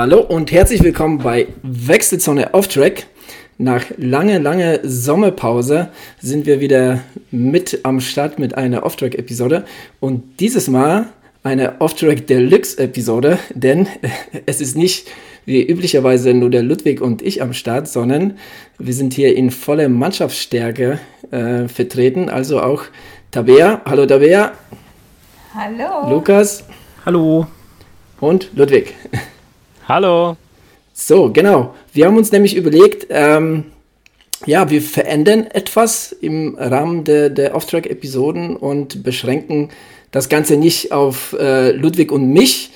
Hallo und herzlich willkommen bei Wechselzone Off Track. Nach lange, lange Sommerpause sind wir wieder mit am Start mit einer Off-Track-Episode und dieses Mal eine Off-Track Deluxe-Episode, denn es ist nicht wie üblicherweise nur der Ludwig und ich am Start, sondern wir sind hier in voller Mannschaftsstärke äh, vertreten, also auch Tabea. Hallo Tabea. Hallo. Lukas. Hallo. Und Ludwig. Hallo. So, genau. Wir haben uns nämlich überlegt, ähm, ja, wir verändern etwas im Rahmen der, der Off-Track-Episoden und beschränken das Ganze nicht auf äh, Ludwig und mich,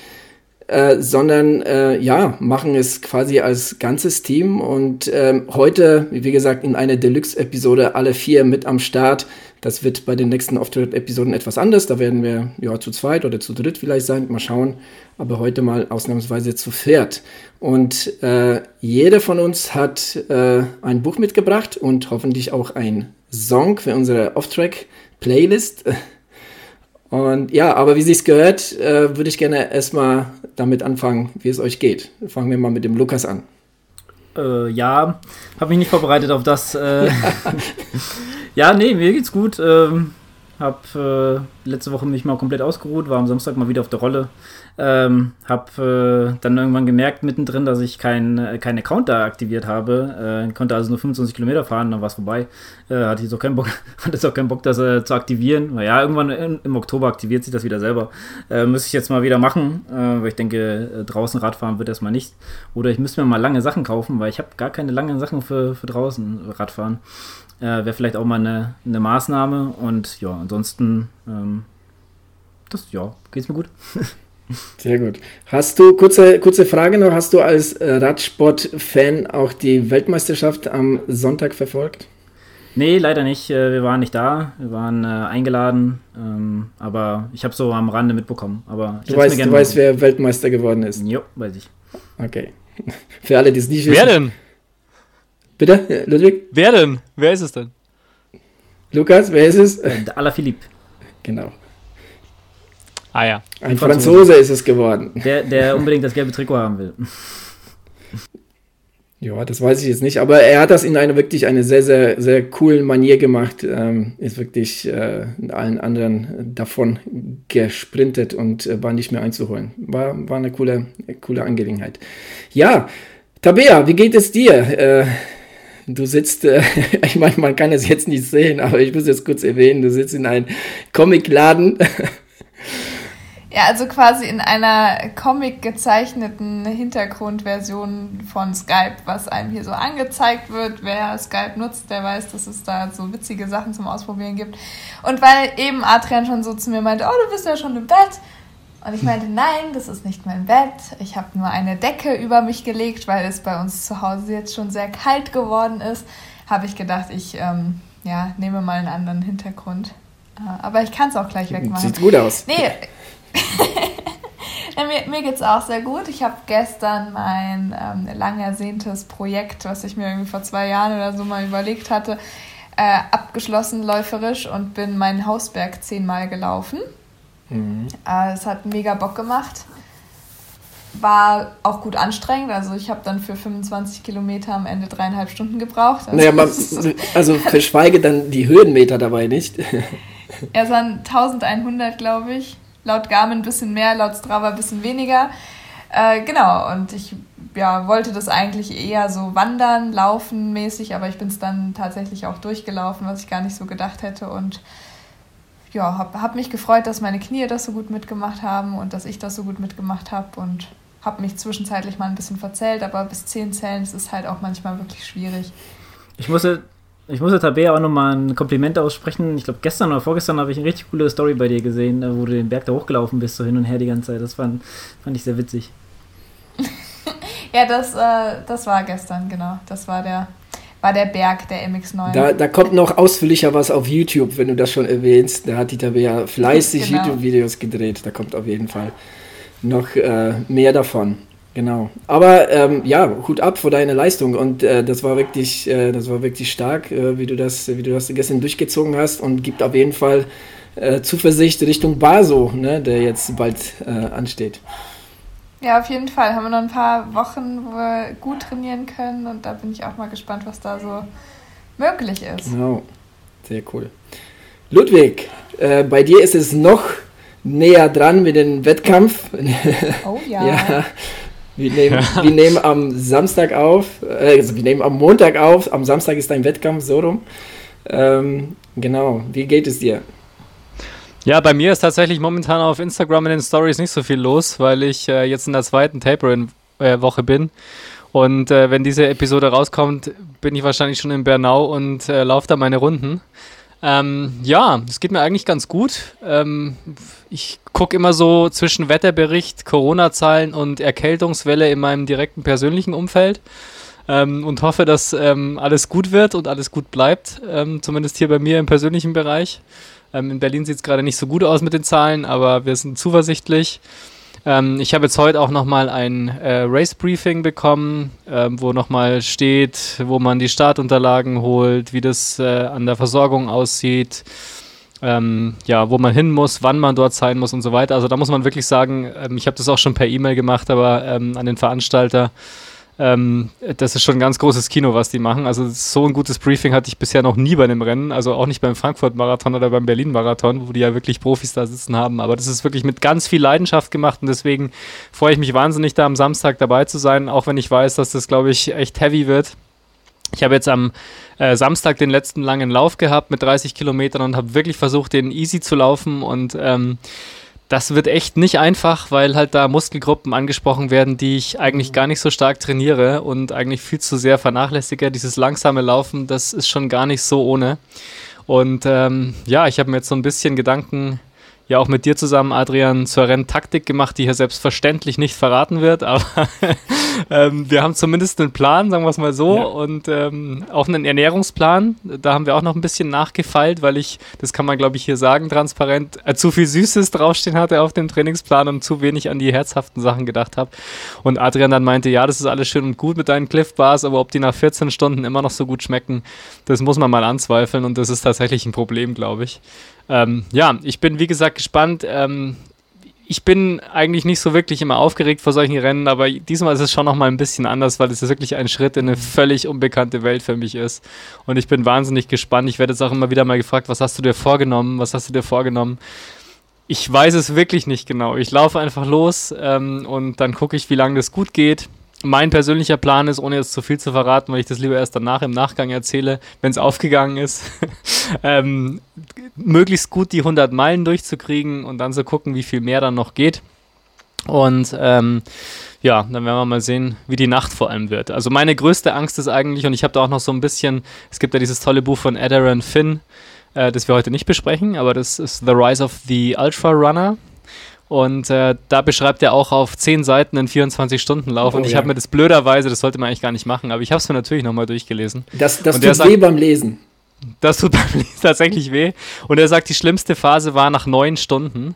äh, sondern äh, ja, machen es quasi als ganzes Team. Und ähm, heute, wie gesagt, in einer Deluxe-Episode alle vier mit am Start. Das wird bei den nächsten Off-Track-Episoden etwas anders. Da werden wir ja zu zweit oder zu dritt vielleicht sein. Mal schauen. Aber heute mal ausnahmsweise zu viert. Und äh, jeder von uns hat äh, ein Buch mitgebracht und hoffentlich auch ein Song für unsere Off-Track-Playlist. Und ja, aber wie sich's gehört, äh, würde ich gerne erstmal damit anfangen, wie es euch geht. Fangen wir mal mit dem Lukas an. Äh, ja, habe mich nicht vorbereitet auf das. Äh, ja, nee, mir geht's gut. Ähm, hab äh, letzte Woche mich mal komplett ausgeruht, war am Samstag mal wieder auf der Rolle. Ähm, hab äh, dann irgendwann gemerkt mittendrin, dass ich keinen äh, kein Account da aktiviert habe. Äh, konnte also nur 25 Kilometer fahren, dann war es vorbei. Äh, hatte ich so keinen Bock, hatte jetzt auch keinen Bock, das äh, zu aktivieren. Naja, irgendwann in, im Oktober aktiviert sich das wieder selber. Äh, müsste ich jetzt mal wieder machen, äh, weil ich denke, draußen Radfahren wird erstmal nicht. Oder ich müsste mir mal lange Sachen kaufen, weil ich habe gar keine langen Sachen für, für draußen Radfahren. Wäre vielleicht auch mal eine, eine Maßnahme. Und ja, ansonsten, ähm, das, ja, geht's mir gut. Sehr gut. Hast du, kurze, kurze Frage noch, hast du als äh, Radsport-Fan auch die Weltmeisterschaft am Sonntag verfolgt? Nee, leider nicht. Äh, wir waren nicht da. Wir waren äh, eingeladen. Ähm, aber ich habe so am Rande mitbekommen. Aber du weißt, du weißt wer Weltmeister geworden ist? Jo, weiß ich. Okay. Für alle, die es nicht wissen. Wer denn? Bitte, Ludwig? Wer denn? Wer ist es denn? Lukas, wer ist es? Äh, Alaphilippe. Genau. Ah ja. Ein Franzose ist es geworden. Der, der unbedingt das gelbe Trikot haben will. Ja, das weiß ich jetzt nicht, aber er hat das in einer wirklich eine sehr, sehr, sehr coolen Manier gemacht. Ähm, ist wirklich äh, allen anderen davon gesprintet und äh, war nicht mehr einzuholen. War, war eine coole, coole Angelegenheit. Ja, Tabea, wie geht es dir? Äh, du sitzt, äh, ich meine, man kann es jetzt nicht sehen, aber ich muss es kurz erwähnen, du sitzt in einem Comicladen Ja, also quasi in einer Comic gezeichneten Hintergrundversion von Skype, was einem hier so angezeigt wird. Wer Skype nutzt, der weiß, dass es da so witzige Sachen zum Ausprobieren gibt. Und weil eben Adrian schon so zu mir meinte, oh, du bist ja schon im Bett. Und ich meinte, nein, das ist nicht mein Bett. Ich habe nur eine Decke über mich gelegt, weil es bei uns zu Hause jetzt schon sehr kalt geworden ist. Habe ich gedacht, ich ähm, ja, nehme mal einen anderen Hintergrund. Äh, aber ich kann es auch gleich wegmachen. Sieht gut aus. Nee, mir mir geht es auch sehr gut. Ich habe gestern mein ähm, lang ersehntes Projekt, was ich mir irgendwie vor zwei Jahren oder so mal überlegt hatte, äh, abgeschlossen läuferisch und bin meinen Hausberg zehnmal gelaufen. Mhm. Äh, es hat mega Bock gemacht. War auch gut anstrengend. Also ich habe dann für 25 Kilometer am Ende dreieinhalb Stunden gebraucht. Also, naja, man, also verschweige dann die Höhenmeter dabei nicht. es waren 1100, glaube ich laut Garmin ein bisschen mehr, laut Strava ein bisschen weniger. Äh, genau, und ich ja, wollte das eigentlich eher so wandern, laufen mäßig, aber ich bin es dann tatsächlich auch durchgelaufen, was ich gar nicht so gedacht hätte. Und ja, habe hab mich gefreut, dass meine Knie das so gut mitgemacht haben und dass ich das so gut mitgemacht habe und habe mich zwischenzeitlich mal ein bisschen verzählt, aber bis 10 Zellen ist halt auch manchmal wirklich schwierig. Ich musste ich muss der Tabea auch nochmal ein Kompliment aussprechen. Ich glaube, gestern oder vorgestern habe ich eine richtig coole Story bei dir gesehen, äh, wo du den Berg da hochgelaufen bist, so hin und her die ganze Zeit. Das fand, fand ich sehr witzig. ja, das, äh, das war gestern, genau. Das war der, war der Berg, der MX9. Da, da kommt noch ausführlicher was auf YouTube, wenn du das schon erwähnst. Da hat die Tabea fleißig genau. YouTube-Videos gedreht. Da kommt auf jeden Fall noch äh, mehr davon. Genau. Aber ähm, ja, Hut ab vor deiner Leistung und äh, das war wirklich, äh, das war wirklich stark, äh, wie du das, wie du das gestern durchgezogen hast und gibt auf jeden Fall äh, Zuversicht Richtung Baso, ne, der jetzt bald äh, ansteht. Ja, auf jeden Fall. Haben wir noch ein paar Wochen, wo wir gut trainieren können und da bin ich auch mal gespannt, was da so möglich ist. Genau, sehr cool. Ludwig, äh, bei dir ist es noch näher dran mit dem Wettkampf. Oh ja. ja. Wir nehmen, ja. wir nehmen am Samstag auf, äh, also wir nehmen am Montag auf, am Samstag ist dein Wettkampf, so rum. Ähm, genau, wie geht es dir? Ja, bei mir ist tatsächlich momentan auf Instagram in den Stories nicht so viel los, weil ich äh, jetzt in der zweiten Taper-Woche äh, bin. Und äh, wenn diese Episode rauskommt, bin ich wahrscheinlich schon in Bernau und äh, laufe da meine Runden. Ähm, ja, es geht mir eigentlich ganz gut. Ähm, ich gucke immer so zwischen Wetterbericht, Corona-Zahlen und Erkältungswelle in meinem direkten persönlichen Umfeld ähm, und hoffe, dass ähm, alles gut wird und alles gut bleibt, ähm, zumindest hier bei mir im persönlichen Bereich. Ähm, in Berlin sieht es gerade nicht so gut aus mit den Zahlen, aber wir sind zuversichtlich. Ähm, ich habe jetzt heute auch nochmal ein äh, Race-Briefing bekommen, äh, wo nochmal steht, wo man die Startunterlagen holt, wie das äh, an der Versorgung aussieht, ähm, ja, wo man hin muss, wann man dort sein muss und so weiter. Also da muss man wirklich sagen, ähm, ich habe das auch schon per E-Mail gemacht, aber ähm, an den Veranstalter, ähm, das ist schon ein ganz großes Kino, was die machen. Also so ein gutes Briefing hatte ich bisher noch nie bei einem Rennen, also auch nicht beim Frankfurt-Marathon oder beim Berlin-Marathon, wo die ja wirklich Profis da sitzen haben. Aber das ist wirklich mit ganz viel Leidenschaft gemacht und deswegen freue ich mich wahnsinnig, da am Samstag dabei zu sein, auch wenn ich weiß, dass das, glaube ich, echt heavy wird. Ich habe jetzt am äh, Samstag den letzten langen Lauf gehabt mit 30 Kilometern und habe wirklich versucht, den easy zu laufen und ähm, das wird echt nicht einfach, weil halt da Muskelgruppen angesprochen werden, die ich eigentlich gar nicht so stark trainiere und eigentlich viel zu sehr vernachlässige. Dieses langsame Laufen, das ist schon gar nicht so ohne. Und ähm, ja, ich habe mir jetzt so ein bisschen Gedanken ja auch mit dir zusammen, Adrian, zur Renntaktik gemacht, die hier selbstverständlich nicht verraten wird, aber ähm, wir haben zumindest einen Plan, sagen wir es mal so, ja. und ähm, auch einen Ernährungsplan. Da haben wir auch noch ein bisschen nachgefeilt, weil ich, das kann man glaube ich hier sagen, transparent, äh, zu viel Süßes draufstehen hatte auf dem Trainingsplan und zu wenig an die herzhaften Sachen gedacht habe. Und Adrian dann meinte, ja, das ist alles schön und gut mit deinen Cliff Bars, aber ob die nach 14 Stunden immer noch so gut schmecken, das muss man mal anzweifeln und das ist tatsächlich ein Problem, glaube ich. Ähm, ja, ich bin wie gesagt gespannt. Ähm, ich bin eigentlich nicht so wirklich immer aufgeregt vor solchen Rennen, aber diesmal ist es schon nochmal ein bisschen anders, weil es wirklich ein Schritt in eine völlig unbekannte Welt für mich ist. Und ich bin wahnsinnig gespannt. Ich werde jetzt auch immer wieder mal gefragt, was hast du dir vorgenommen? Was hast du dir vorgenommen? Ich weiß es wirklich nicht genau. Ich laufe einfach los ähm, und dann gucke ich, wie lange das gut geht mein persönlicher Plan ist, ohne jetzt zu viel zu verraten, weil ich das lieber erst danach im Nachgang erzähle, wenn es aufgegangen ist, ähm, möglichst gut die 100 Meilen durchzukriegen und dann so gucken, wie viel mehr dann noch geht. Und ähm, ja, dann werden wir mal sehen, wie die Nacht vor allem wird. Also meine größte Angst ist eigentlich, und ich habe da auch noch so ein bisschen, es gibt ja dieses tolle Buch von Adaran Finn, äh, das wir heute nicht besprechen, aber das ist The Rise of the Ultra Runner. Und äh, da beschreibt er auch auf 10 Seiten einen 24-Stunden-Lauf. Oh, und ich ja. habe mir das blöderweise, das sollte man eigentlich gar nicht machen, aber ich habe es mir natürlich nochmal durchgelesen. Das, das tut sagt, weh beim Lesen. Das tut beim Lesen tatsächlich weh. Und er sagt, die schlimmste Phase war nach neun Stunden.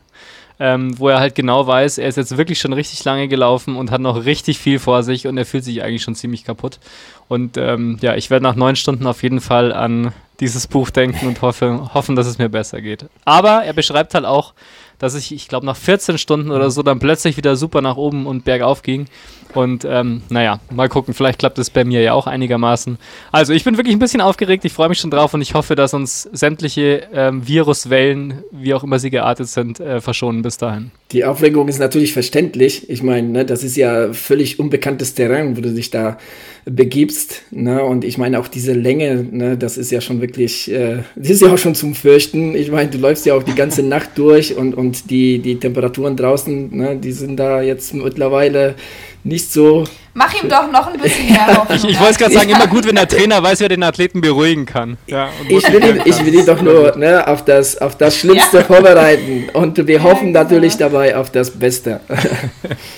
Ähm, wo er halt genau weiß, er ist jetzt wirklich schon richtig lange gelaufen und hat noch richtig viel vor sich und er fühlt sich eigentlich schon ziemlich kaputt. Und ähm, ja, ich werde nach neun Stunden auf jeden Fall an dieses Buch denken und hoffe, hoffen, dass es mir besser geht. Aber er beschreibt halt auch, dass ich, ich glaube, nach 14 Stunden oder so dann plötzlich wieder super nach oben und bergauf ging. Und ähm, naja, mal gucken, vielleicht klappt es bei mir ja auch einigermaßen. Also ich bin wirklich ein bisschen aufgeregt, ich freue mich schon drauf und ich hoffe, dass uns sämtliche ähm, Viruswellen, wie auch immer sie geartet sind, äh, verschonen bis dahin. Die Aufregung ist natürlich verständlich. Ich meine, ne, das ist ja völlig unbekanntes Terrain, wo du dich da begibst. Ne? Und ich meine auch diese Länge, ne, das ist ja schon wirklich, äh, das ist ja auch schon zum Fürchten. Ich meine, du läufst ja auch die ganze Nacht durch und, und die, die Temperaturen draußen, ne, die sind da jetzt mittlerweile nicht so. Mach ihm doch noch ein bisschen mehr Hoffnung. ich, ich wollte gerade sagen, immer gut, wenn der Trainer weiß, wer den Athleten beruhigen kann. Ja, ich, will ihn, ich will ihn doch nur ne, auf, das, auf das Schlimmste ja. vorbereiten. Und wir hoffen ja, natürlich dabei auf das Beste.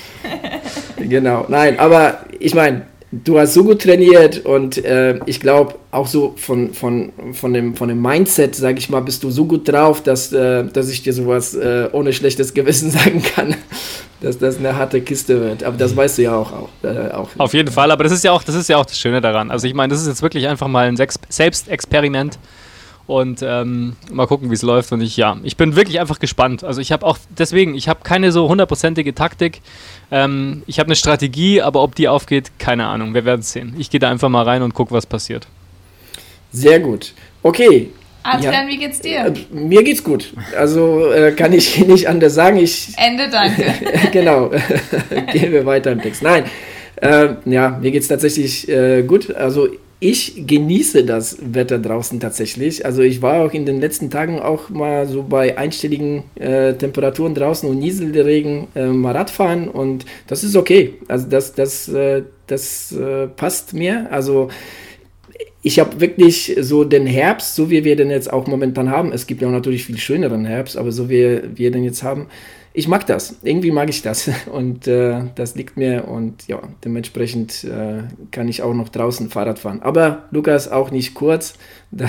genau, nein, aber ich meine, du hast so gut trainiert und äh, ich glaube auch so von, von, von, dem, von dem Mindset, sage ich mal, bist du so gut drauf, dass, äh, dass ich dir sowas äh, ohne schlechtes Gewissen sagen kann, dass das eine harte Kiste wird. Aber das weißt du ja auch. auch, äh, auch. Auf jeden Fall, aber das ist ja auch das ist ja auch das Schöne daran. Also ich meine, das ist jetzt wirklich einfach mal ein Selbstexperiment Und ähm, mal gucken, wie es läuft. Und ich, ja, ich bin wirklich einfach gespannt. Also ich habe auch, deswegen, ich habe keine so hundertprozentige Taktik. Ähm, ich habe eine Strategie, aber ob die aufgeht, keine Ahnung. Wir werden es sehen. Ich gehe da einfach mal rein und gucke, was passiert. Sehr gut. Okay. Adrian, ja. wie geht's dir? Äh, mir geht's gut. Also äh, kann ich nicht anders sagen. Ich, Ende, danke. genau. Gehen wir weiter im Text. Nein. Äh, ja, mir geht's tatsächlich äh, gut. Also ich genieße das Wetter draußen tatsächlich. Also ich war auch in den letzten Tagen auch mal so bei einstelligen äh, Temperaturen draußen und Nieselregen äh, mal Radfahren und das ist okay. Also das, das, äh, das äh, passt mir. Also ich habe wirklich so den Herbst, so wie wir den jetzt auch momentan haben. Es gibt ja auch natürlich viel schöneren Herbst, aber so wie wir den jetzt haben, ich mag das. Irgendwie mag ich das. Und äh, das liegt mir und ja, dementsprechend äh, kann ich auch noch draußen Fahrrad fahren. Aber Lukas auch nicht kurz. Da,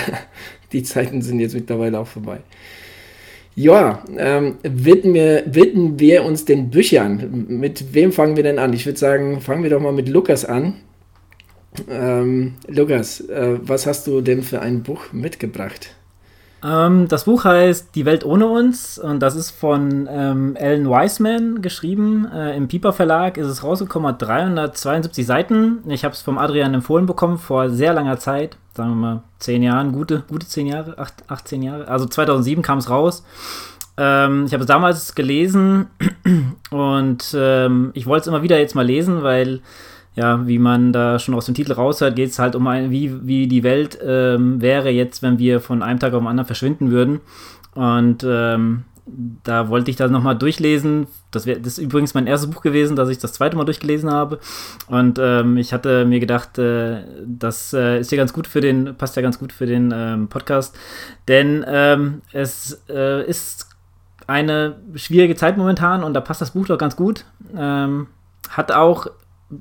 die Zeiten sind jetzt mittlerweile auch vorbei. Ja, ähm, widmen, wir, widmen wir uns den Büchern. Mit wem fangen wir denn an? Ich würde sagen, fangen wir doch mal mit Lukas an. Ähm, Lukas, äh, was hast du denn für ein Buch mitgebracht? Ähm, das Buch heißt Die Welt ohne uns und das ist von ähm, Ellen Wiseman geschrieben. Äh, Im Piper Verlag ist es rausgekommen, hat 372 Seiten. Ich habe es vom Adrian empfohlen bekommen vor sehr langer Zeit, sagen wir mal 10 Jahren, gute, gute 10 Jahre, 8, 18 Jahre. Also 2007 kam es raus. Ähm, ich habe es damals gelesen und ähm, ich wollte es immer wieder jetzt mal lesen, weil ja, wie man da schon aus dem Titel raushört, geht es halt um ein, wie, wie die Welt ähm, wäre jetzt, wenn wir von einem Tag auf den anderen verschwinden würden. Und ähm, da wollte ich das nochmal durchlesen. Das, wär, das ist übrigens mein erstes Buch gewesen, das ich das zweite Mal durchgelesen habe. Und ähm, ich hatte mir gedacht, äh, das äh, ist ja ganz gut für den, passt ja ganz gut für den ähm, Podcast. Denn ähm, es äh, ist eine schwierige Zeit momentan und da passt das Buch doch ganz gut. Ähm, hat auch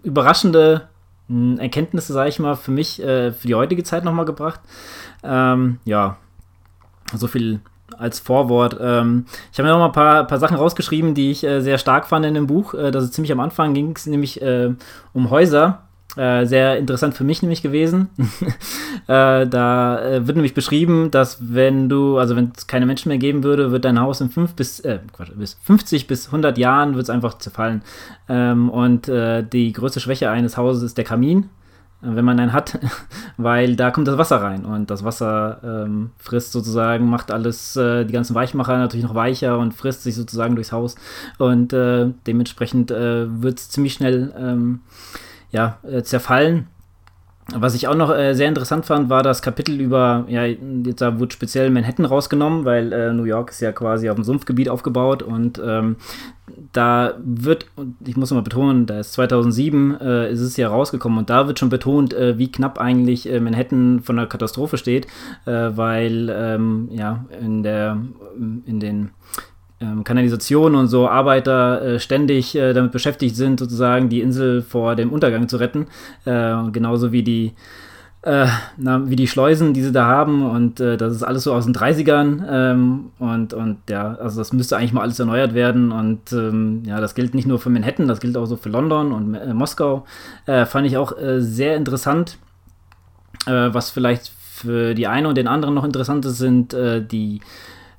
überraschende hm, Erkenntnisse, sage ich mal, für mich, äh, für die heutige Zeit nochmal gebracht. Ähm, ja, so viel als Vorwort. Ähm, ich habe mir noch mal ein paar, paar Sachen rausgeschrieben, die ich äh, sehr stark fand in dem Buch. Äh, das ist ziemlich am Anfang ging es nämlich äh, um Häuser äh, sehr interessant für mich nämlich gewesen. äh, da äh, wird nämlich beschrieben, dass wenn du, also wenn es keine Menschen mehr geben würde, wird dein Haus in fünf bis, äh, Quatsch, bis 50 bis 100 Jahren wird es einfach zerfallen. Ähm, und äh, die größte Schwäche eines Hauses ist der Kamin, wenn man einen hat, weil da kommt das Wasser rein und das Wasser ähm, frisst sozusagen, macht alles, äh, die ganzen Weichmacher natürlich noch weicher und frisst sich sozusagen durchs Haus und äh, dementsprechend äh, wird es ziemlich schnell ähm, ja, äh, zerfallen. Was ich auch noch äh, sehr interessant fand, war das Kapitel über, ja, jetzt da wurde speziell Manhattan rausgenommen, weil äh, New York ist ja quasi auf dem Sumpfgebiet aufgebaut und ähm, da wird, ich muss mal betonen, da ist 2007 äh, ist es ja rausgekommen und da wird schon betont, äh, wie knapp eigentlich äh, Manhattan von der Katastrophe steht, äh, weil ähm, ja in der in den ähm, Kanalisation und so Arbeiter äh, ständig äh, damit beschäftigt sind, sozusagen die Insel vor dem Untergang zu retten. Äh, genauso wie die, äh, na, wie die Schleusen, die sie da haben. Und äh, das ist alles so aus den 30ern. Ähm, und, und ja, also das müsste eigentlich mal alles erneuert werden. Und ähm, ja, das gilt nicht nur für Manhattan, das gilt auch so für London und äh, Moskau. fand ich auch sehr interessant. was vielleicht für die eine und den anderen noch interessant ist, sind die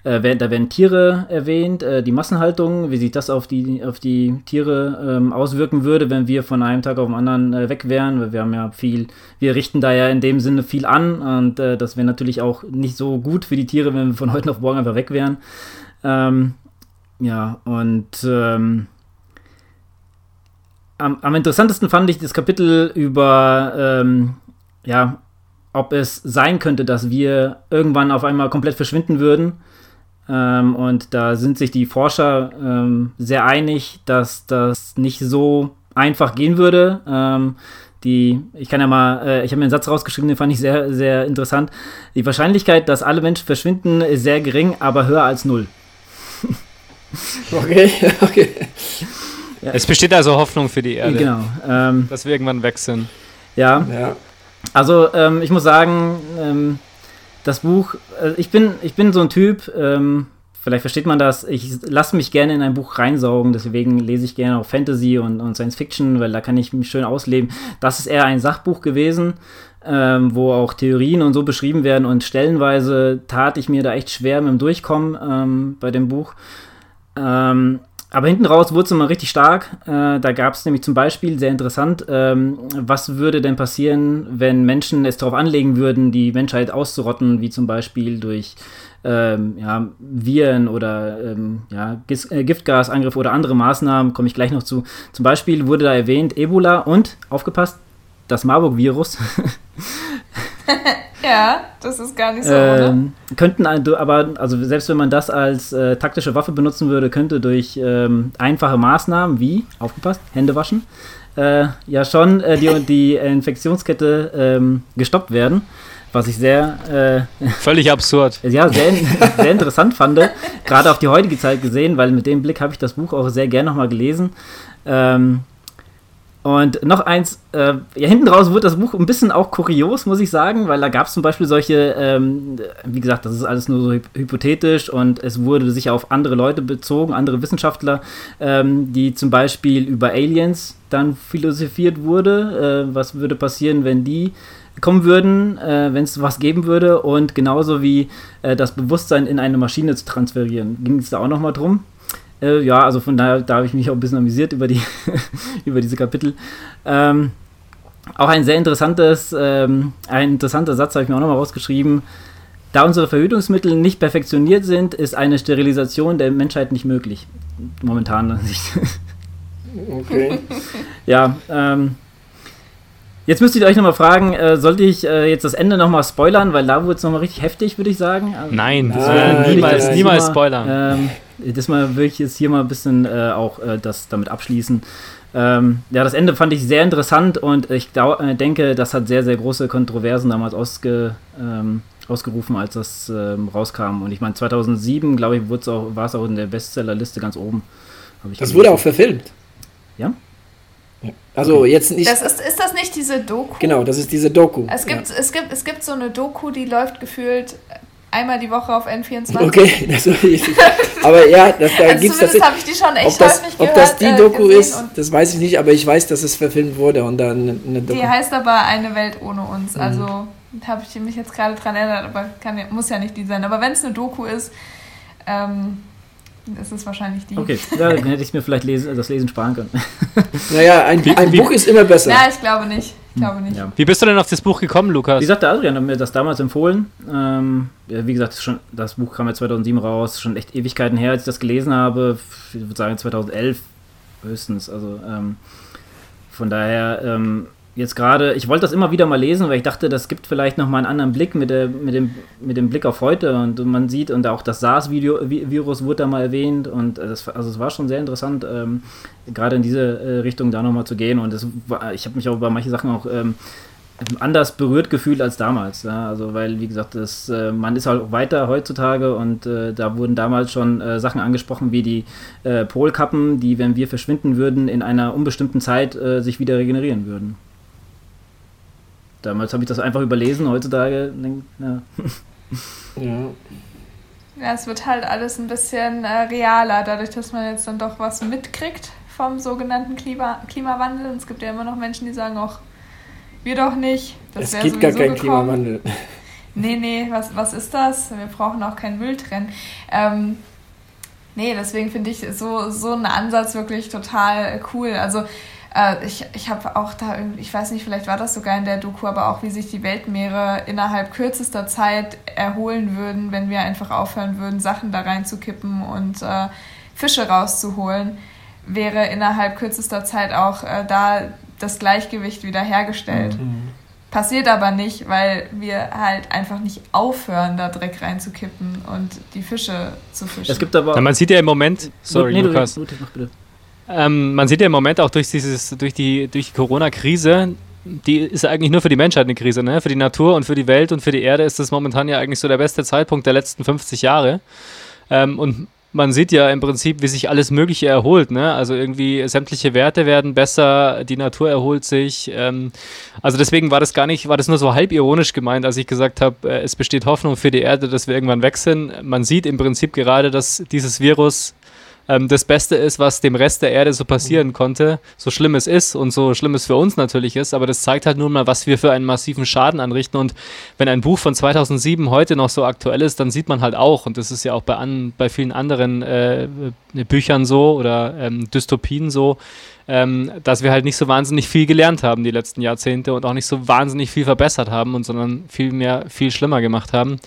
äh, da werden Tiere erwähnt, äh, die Massenhaltung, wie sich das auf die, auf die Tiere ähm, auswirken würde, wenn wir von einem Tag auf den anderen äh, weg wären. Weil wir haben ja viel, wir richten da ja in dem Sinne viel an und äh, das wäre natürlich auch nicht so gut für die Tiere, wenn wir von heute auf morgen einfach weg wären. Ähm, ja, und ähm, am, am, interessantesten fand ich das Kapitel über, ähm, ja, ob es sein könnte, dass wir irgendwann auf einmal komplett verschwinden würden ähm, und da sind sich die Forscher ähm, sehr einig, dass das nicht so einfach gehen würde. Ähm, die, ich kann ja mal, äh, ich habe mir einen Satz rausgeschrieben, den fand ich sehr, sehr interessant. Die Wahrscheinlichkeit, dass alle Menschen verschwinden, ist sehr gering, aber höher als null. okay, okay. Ja. Es besteht also Hoffnung für die Erde. Genau. Ähm, dass wir irgendwann weg sind. Ja. ja. Also, ähm, ich muss sagen, ähm, das Buch, äh, ich, bin, ich bin so ein Typ, ähm, vielleicht versteht man das. Ich lasse mich gerne in ein Buch reinsaugen, deswegen lese ich gerne auch Fantasy und, und Science Fiction, weil da kann ich mich schön ausleben. Das ist eher ein Sachbuch gewesen, ähm, wo auch Theorien und so beschrieben werden und stellenweise tat ich mir da echt schwer mit dem Durchkommen ähm, bei dem Buch. Ähm, aber hinten raus wurde es immer richtig stark. Äh, da gab es nämlich zum Beispiel, sehr interessant, ähm, was würde denn passieren, wenn Menschen es darauf anlegen würden, die Menschheit auszurotten, wie zum Beispiel durch ähm, ja, Viren oder ähm, ja, äh, Giftgasangriffe oder andere Maßnahmen, komme ich gleich noch zu. Zum Beispiel wurde da erwähnt Ebola und, aufgepasst, das Marburg-Virus. ja, das ist gar nicht so, ähm, Könnten aber, also selbst wenn man das als äh, taktische Waffe benutzen würde, könnte durch ähm, einfache Maßnahmen wie, aufgepasst, Hände waschen, äh, ja schon äh, die, die Infektionskette ähm, gestoppt werden. Was ich sehr. Äh, Völlig absurd. Ja, sehr, sehr interessant fand. Gerade auf die heutige Zeit gesehen, weil mit dem Blick habe ich das Buch auch sehr gerne nochmal gelesen. Ähm, und noch eins, äh, ja, hinten raus wird das Buch ein bisschen auch kurios, muss ich sagen, weil da gab es zum Beispiel solche, ähm, wie gesagt, das ist alles nur so hypothetisch und es wurde sich auf andere Leute bezogen, andere Wissenschaftler, ähm, die zum Beispiel über Aliens dann philosophiert wurde. Äh, was würde passieren, wenn die kommen würden, äh, wenn es was geben würde und genauso wie äh, das Bewusstsein in eine Maschine zu transferieren. Ging es da auch nochmal drum? Äh, ja, also von daher, da habe ich mich auch ein bisschen amüsiert über, die über diese Kapitel. Ähm, auch ein sehr interessantes, ähm, ein interessanter Satz habe ich mir auch nochmal rausgeschrieben. Da unsere Verhütungsmittel nicht perfektioniert sind, ist eine Sterilisation der Menschheit nicht möglich. Momentan. okay. ja, ähm, Jetzt müsst ihr euch nochmal fragen, äh, sollte ich äh, jetzt das Ende nochmal spoilern, weil da wurde es nochmal richtig heftig, würde ich sagen. Also, nein, das äh, niemals, niemals spoilern. Ähm, diesmal will ich jetzt hier mal ein bisschen äh, auch äh, das damit abschließen. Ähm, ja, das Ende fand ich sehr interessant und ich denke, das hat sehr, sehr große Kontroversen damals ausge, ähm, ausgerufen, als das ähm, rauskam. Und ich meine, 2007, glaube ich, war es auch in der Bestsellerliste ganz oben. das wurde auch verfilmt. Ja? Also jetzt nicht. Das ist, ist das nicht diese Doku? Genau, das ist diese Doku. Es gibt, ja. es, gibt, es gibt so eine Doku, die läuft gefühlt einmal die Woche auf N24. Okay, das ich Aber ja, das, da also gibt es habe ich die schon echt ob das, häufig Ob das die äh, Doku ist, das weiß ich nicht, aber ich weiß, dass es verfilmt wurde und dann eine Doku. Die heißt aber Eine Welt ohne uns. Mhm. Also habe ich mich jetzt gerade dran erinnert, aber kann, muss ja nicht die sein. Aber wenn es eine Doku ist, ähm, das ist wahrscheinlich die. Okay, dann hätte ich mir vielleicht lesen, das Lesen sparen können. Naja, ein, ein Buch ist immer besser. Ja, ich glaube nicht. Ich glaube nicht. Ja. Wie bist du denn auf das Buch gekommen, Lukas? Wie gesagt, der Adrian hat mir das damals empfohlen. Ähm, wie gesagt, schon, das Buch kam ja 2007 raus, schon echt Ewigkeiten her, als ich das gelesen habe. Ich würde sagen 2011 höchstens. Also ähm, von daher ähm, jetzt gerade, ich wollte das immer wieder mal lesen, weil ich dachte, das gibt vielleicht nochmal einen anderen Blick mit, der, mit, dem, mit dem Blick auf heute und man sieht und auch das SARS-Virus wurde da mal erwähnt und das, also es war schon sehr interessant, ähm, gerade in diese äh, Richtung da nochmal zu gehen und das war, ich habe mich auch bei manchen Sachen auch ähm, anders berührt gefühlt als damals. Ja? Also weil, wie gesagt, das, äh, man ist halt auch weiter heutzutage und äh, da wurden damals schon äh, Sachen angesprochen wie die äh, Polkappen, die, wenn wir verschwinden würden, in einer unbestimmten Zeit äh, sich wieder regenerieren würden. Damals habe ich das einfach überlesen, heutzutage. Ja. ja. Ja, es wird halt alles ein bisschen äh, realer, dadurch, dass man jetzt dann doch was mitkriegt vom sogenannten Klima Klimawandel. Und es gibt ja immer noch Menschen, die sagen auch, wir doch nicht. Das es gibt gar keinen Klimawandel. Nee, nee, was, was ist das? Wir brauchen auch keinen Müll trennen. Ähm, nee, deswegen finde ich so, so einen Ansatz wirklich total cool. Also äh, ich ich habe auch da irgendwie, ich weiß nicht, vielleicht war das sogar in der Doku, aber auch wie sich die Weltmeere innerhalb kürzester Zeit erholen würden, wenn wir einfach aufhören würden, Sachen da reinzukippen und äh, Fische rauszuholen, wäre innerhalb kürzester Zeit auch äh, da das Gleichgewicht wieder hergestellt. Mhm. Passiert aber nicht, weil wir halt einfach nicht aufhören, da Dreck reinzukippen und die Fische zu fischen. Es gibt aber. Ja, man sieht ja im Moment. Sorry, nee, Lukas. Du, du, bitte. Ähm, man sieht ja im Moment auch durch, dieses, durch die, durch die Corona-Krise, die ist eigentlich nur für die Menschheit eine Krise, ne? Für die Natur und für die Welt und für die Erde ist das momentan ja eigentlich so der beste Zeitpunkt der letzten 50 Jahre. Ähm, und man sieht ja im Prinzip, wie sich alles Mögliche erholt. Ne? Also irgendwie sämtliche Werte werden besser, die Natur erholt sich. Ähm, also deswegen war das gar nicht, war das nur so halb ironisch gemeint, als ich gesagt habe, äh, es besteht Hoffnung für die Erde, dass wir irgendwann weg sind. Man sieht im Prinzip gerade, dass dieses Virus ähm, das Beste ist, was dem Rest der Erde so passieren mhm. konnte, so schlimm es ist und so schlimm es für uns natürlich ist, aber das zeigt halt nur mal, was wir für einen massiven Schaden anrichten und wenn ein Buch von 2007 heute noch so aktuell ist, dann sieht man halt auch und das ist ja auch bei, an, bei vielen anderen äh, Büchern so oder ähm, Dystopien so, ähm, dass wir halt nicht so wahnsinnig viel gelernt haben die letzten Jahrzehnte und auch nicht so wahnsinnig viel verbessert haben und sondern viel mehr, viel schlimmer gemacht haben.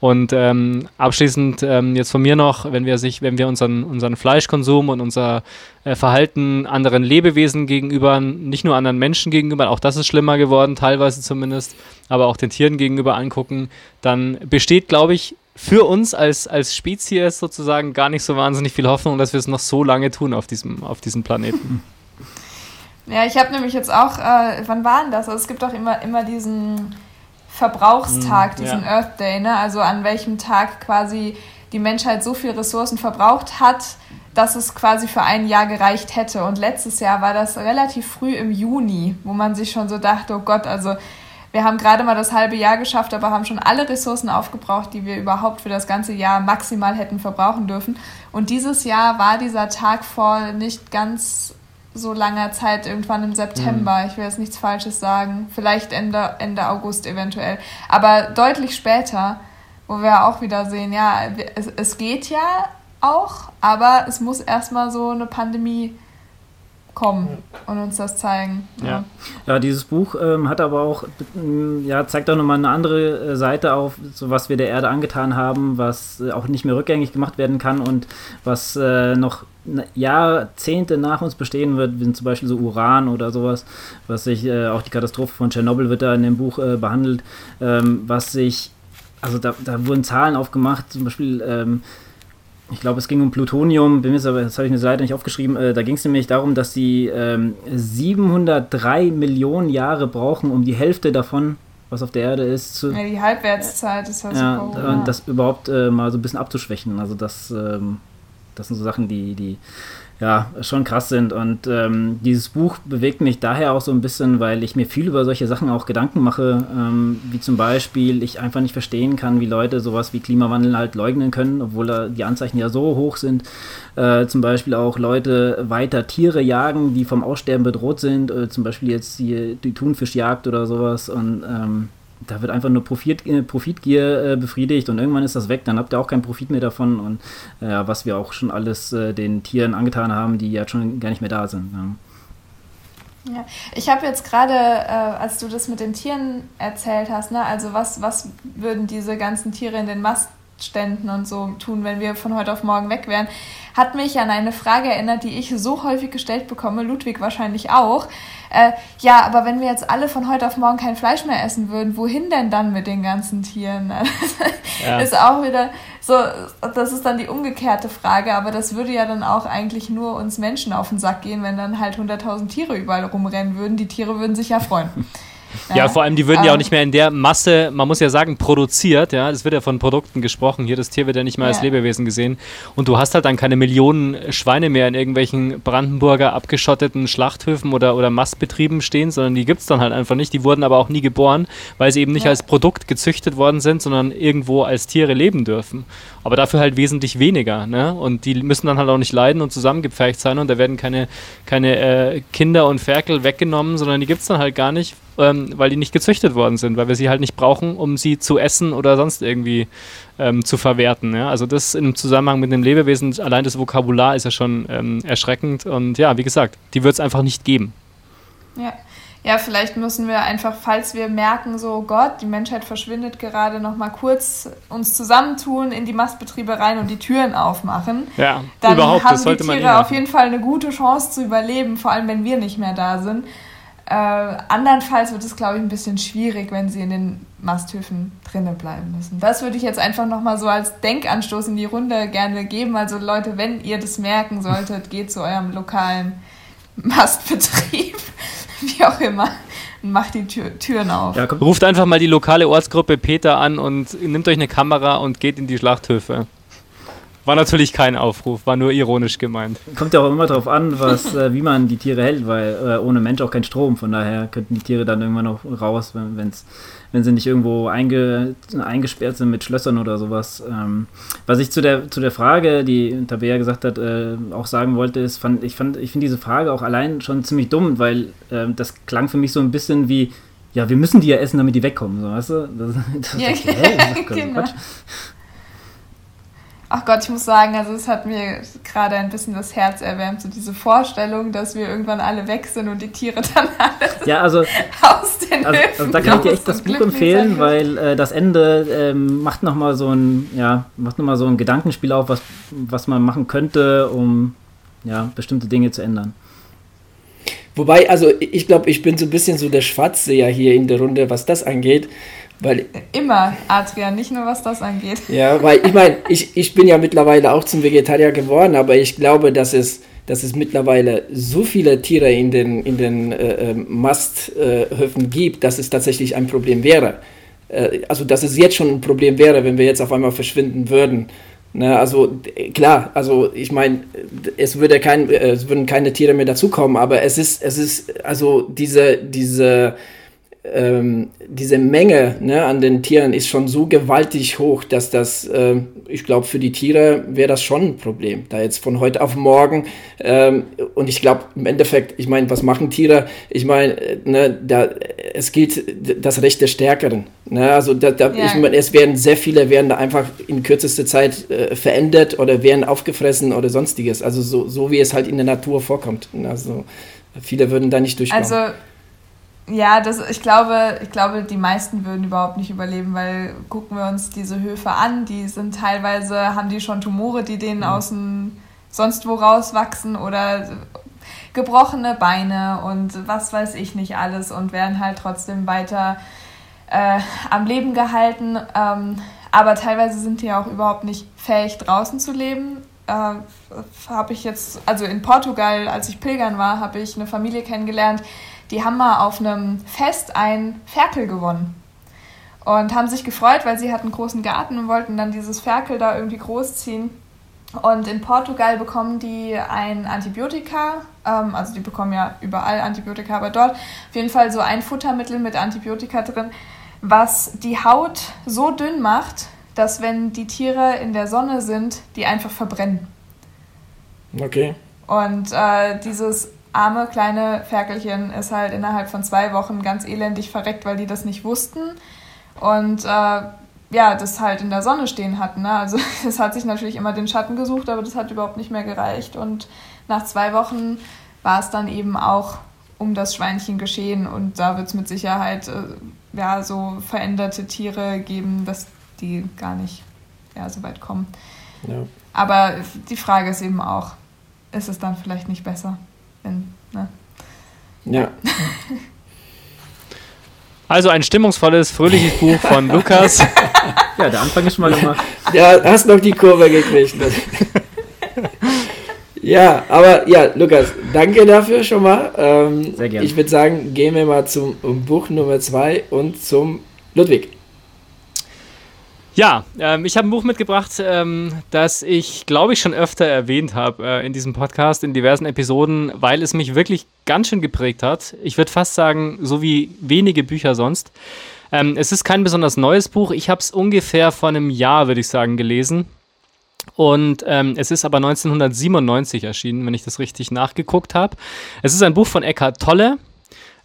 Und ähm, abschließend ähm, jetzt von mir noch, wenn wir sich, wenn wir unseren, unseren Fleischkonsum und unser äh, Verhalten anderen Lebewesen gegenüber, nicht nur anderen Menschen gegenüber, auch das ist schlimmer geworden, teilweise zumindest, aber auch den Tieren gegenüber angucken, dann besteht, glaube ich, für uns als, als Spezies sozusagen gar nicht so wahnsinnig viel Hoffnung, dass wir es noch so lange tun auf diesem, auf diesem Planeten. Ja, ich habe nämlich jetzt auch, äh, wann war denn das? Also es gibt auch immer, immer diesen Verbrauchstag, mm, diesen ja. Earth Day, ne? Also an welchem Tag quasi die Menschheit so viel Ressourcen verbraucht hat, dass es quasi für ein Jahr gereicht hätte. Und letztes Jahr war das relativ früh im Juni, wo man sich schon so dachte, oh Gott, also wir haben gerade mal das halbe Jahr geschafft, aber haben schon alle Ressourcen aufgebraucht, die wir überhaupt für das ganze Jahr maximal hätten verbrauchen dürfen. Und dieses Jahr war dieser Tag vor nicht ganz so langer Zeit, irgendwann im September. Mhm. Ich will jetzt nichts Falsches sagen. Vielleicht Ende, Ende August eventuell. Aber deutlich später, wo wir auch wieder sehen, ja, es, es geht ja auch, aber es muss erstmal so eine Pandemie kommen und uns das zeigen. Ja, ja. ja dieses Buch ähm, hat aber auch, ähm, ja, zeigt auch nochmal eine andere äh, Seite auf, so was wir der Erde angetan haben, was äh, auch nicht mehr rückgängig gemacht werden kann und was äh, noch Jahrzehnte nach uns bestehen wird, wie zum Beispiel so Uran oder sowas, was sich, äh, auch die Katastrophe von Tschernobyl wird da in dem Buch äh, behandelt, ähm, was sich, also da, da, wurden Zahlen aufgemacht, zum Beispiel, ähm, ich glaube, es ging um Plutonium, bin mir aber, das habe ich mir leider nicht aufgeschrieben, äh, da ging es nämlich darum, dass die ähm, 703 Millionen Jahre brauchen, um die Hälfte davon was auf der Erde ist. Zu, ja, die Halbwertszeit ist halt ja, super. Ja, das überhaupt äh, mal so ein bisschen abzuschwächen. Also das ähm, das sind so Sachen, die, die ja, schon krass sind. Und ähm, dieses Buch bewegt mich daher auch so ein bisschen, weil ich mir viel über solche Sachen auch Gedanken mache, ähm, wie zum Beispiel ich einfach nicht verstehen kann, wie Leute sowas wie Klimawandel halt leugnen können, obwohl die Anzeichen ja so hoch sind. Äh, zum Beispiel auch Leute weiter Tiere jagen, die vom Aussterben bedroht sind, äh, zum Beispiel jetzt die, die Thunfischjagd oder sowas. Und ähm, da wird einfach nur Profit, äh, Profitgier äh, befriedigt und irgendwann ist das weg, dann habt ihr auch keinen Profit mehr davon und äh, was wir auch schon alles äh, den Tieren angetan haben, die ja schon gar nicht mehr da sind. Ja. ja. ich habe jetzt gerade, äh, als du das mit den Tieren erzählt hast, ne, also was, was würden diese ganzen Tiere in den Mastständen und so tun, wenn wir von heute auf morgen weg wären, hat mich an eine Frage erinnert, die ich so häufig gestellt bekomme, Ludwig wahrscheinlich auch äh, ja, aber wenn wir jetzt alle von heute auf morgen kein Fleisch mehr essen würden, wohin denn dann mit den ganzen Tieren? ja. Ist auch wieder so, das ist dann die umgekehrte Frage, aber das würde ja dann auch eigentlich nur uns Menschen auf den Sack gehen, wenn dann halt 100.000 Tiere überall rumrennen würden. Die Tiere würden sich ja freuen. Ja, vor allem, die würden ähm, ja auch ähm. nicht mehr in der Masse, man muss ja sagen, produziert, ja, es wird ja von Produkten gesprochen, hier das Tier wird ja nicht mehr ja. als Lebewesen gesehen und du hast halt dann keine Millionen Schweine mehr in irgendwelchen Brandenburger abgeschotteten Schlachthöfen oder, oder Mastbetrieben stehen, sondern die gibt es dann halt einfach nicht, die wurden aber auch nie geboren, weil sie eben nicht ja. als Produkt gezüchtet worden sind, sondern irgendwo als Tiere leben dürfen. Aber dafür halt wesentlich weniger, ne? Und die müssen dann halt auch nicht leiden und zusammengepfercht sein und da werden keine, keine äh, Kinder und Ferkel weggenommen, sondern die gibt es dann halt gar nicht, ähm, weil die nicht gezüchtet worden sind, weil wir sie halt nicht brauchen, um sie zu essen oder sonst irgendwie ähm, zu verwerten. Ja? Also das im Zusammenhang mit dem Lebewesen, allein das Vokabular ist ja schon ähm, erschreckend und ja, wie gesagt, die wird es einfach nicht geben. Ja. Ja, vielleicht müssen wir einfach, falls wir merken, so oh Gott, die Menschheit verschwindet gerade, noch mal kurz uns zusammentun, in die Mastbetriebe rein und die Türen aufmachen. Ja, dann überhaupt, haben die Tiere auf jeden Fall eine gute Chance zu überleben, vor allem wenn wir nicht mehr da sind. Äh, andernfalls wird es, glaube ich, ein bisschen schwierig, wenn sie in den Masthöfen drinnen bleiben müssen. Das würde ich jetzt einfach nochmal so als Denkanstoß in die Runde gerne geben. Also Leute, wenn ihr das merken solltet, geht zu eurem lokalen Mastbetrieb, wie auch immer, und macht die Tür, Türen auf. Ja, ruft einfach mal die lokale Ortsgruppe Peter an und nimmt euch eine Kamera und geht in die Schlachthöfe. War natürlich kein Aufruf, war nur ironisch gemeint. Kommt ja auch immer darauf an, was, äh, wie man die Tiere hält, weil äh, ohne Mensch auch kein Strom. Von daher könnten die Tiere dann irgendwann auch raus, wenn, wenn's, wenn sie nicht irgendwo einge, eingesperrt sind mit Schlössern oder sowas. Ähm, was ich zu der, zu der Frage, die Tabea gesagt hat, äh, auch sagen wollte, ist, fand, ich, fand, ich finde diese Frage auch allein schon ziemlich dumm, weil äh, das klang für mich so ein bisschen wie, ja, wir müssen die ja essen, damit die wegkommen, so, weißt du? Das, das, Ja, ist genau. Quatsch. Ach Gott, ich muss sagen, also es hat mir gerade ein bisschen das Herz erwärmt, so diese Vorstellung, dass wir irgendwann alle weg sind und die Tiere dann alle Ja, also aus den Also, Höfen also da kann ich dir echt das Buch empfehlen, weil äh, das Ende ähm, macht nochmal so ein, ja, macht noch mal so ein Gedankenspiel auf, was, was man machen könnte, um ja, bestimmte Dinge zu ändern. Wobei, also ich glaube, ich bin so ein bisschen so der Schwarzseher hier in der Runde, was das angeht. Weil, Immer, Adrian, nicht nur was das angeht. ja, weil ich meine, ich, ich bin ja mittlerweile auch zum Vegetarier geworden, aber ich glaube, dass es, dass es mittlerweile so viele Tiere in den, in den äh, äh, Masthöfen gibt, dass es tatsächlich ein Problem wäre. Äh, also, dass es jetzt schon ein Problem wäre, wenn wir jetzt auf einmal verschwinden würden. Ne, also klar, also ich meine, es würde kein, äh, es würden keine Tiere mehr dazukommen, aber es ist, es ist, also diese, diese, ähm, diese Menge ne, an den Tieren ist schon so gewaltig hoch, dass das, ähm, ich glaube, für die Tiere wäre das schon ein Problem. Da jetzt von heute auf morgen, ähm, und ich glaube, im Endeffekt, ich meine, was machen Tiere? Ich meine, äh, ne, da, es gilt das Recht der Stärkeren. Ne? Also, da, da, Ja. ich meine, es werden sehr viele werden da einfach in kürzester Zeit äh, verändert oder werden aufgefressen oder sonstiges. Also, so, so wie es halt in der Natur vorkommt. Also, viele würden da nicht durchkommen. Also, ja, das, ich, glaube, ich glaube, die meisten würden überhaupt nicht überleben, weil gucken wir uns diese Höfe an, die sind teilweise, haben die schon Tumore, die denen aus dem sonst wo rauswachsen oder gebrochene Beine und was weiß ich nicht alles und werden halt trotzdem weiter äh, am Leben gehalten. Ähm, aber teilweise sind die auch überhaupt nicht fähig, draußen zu leben. Äh, habe ich jetzt, also in Portugal, als ich pilgern war, habe ich eine Familie kennengelernt, die haben mal auf einem Fest ein Ferkel gewonnen. Und haben sich gefreut, weil sie hatten einen großen Garten und wollten dann dieses Ferkel da irgendwie großziehen. Und in Portugal bekommen die ein Antibiotika, ähm, also die bekommen ja überall Antibiotika, aber dort auf jeden Fall so ein Futtermittel mit Antibiotika drin, was die Haut so dünn macht, dass wenn die Tiere in der Sonne sind, die einfach verbrennen. okay. Und äh, dieses arme kleine Ferkelchen ist halt innerhalb von zwei Wochen ganz elendig verreckt, weil die das nicht wussten. Und äh, ja, das halt in der Sonne stehen hatten. Ne? Also es hat sich natürlich immer den Schatten gesucht, aber das hat überhaupt nicht mehr gereicht. Und nach zwei Wochen war es dann eben auch um das Schweinchen geschehen. Und da wird es mit Sicherheit äh, ja, so veränderte Tiere geben, dass die gar nicht ja, so weit kommen. Ja. Aber die Frage ist eben auch, ist es dann vielleicht nicht besser? Wenn, ne? Ja. Also ein stimmungsvolles, fröhliches Buch von Lukas. Ja, der Anfang ist schon mal gemacht. Ja, hast noch die Kurve gekriegt. Ja, aber ja, Lukas, danke dafür schon mal. Ähm, Sehr gerne. Ich würde sagen, gehen wir mal zum Buch Nummer zwei und zum Ludwig. Ja, ähm, ich habe ein Buch mitgebracht, ähm, das ich, glaube ich, schon öfter erwähnt habe äh, in diesem Podcast, in diversen Episoden, weil es mich wirklich ganz schön geprägt hat. Ich würde fast sagen, so wie wenige Bücher sonst. Ähm, es ist kein besonders neues Buch. Ich habe es ungefähr vor einem Jahr, würde ich sagen, gelesen. Und ähm, es ist aber 1997 erschienen, wenn ich das richtig nachgeguckt habe. Es ist ein Buch von Eckhart Tolle.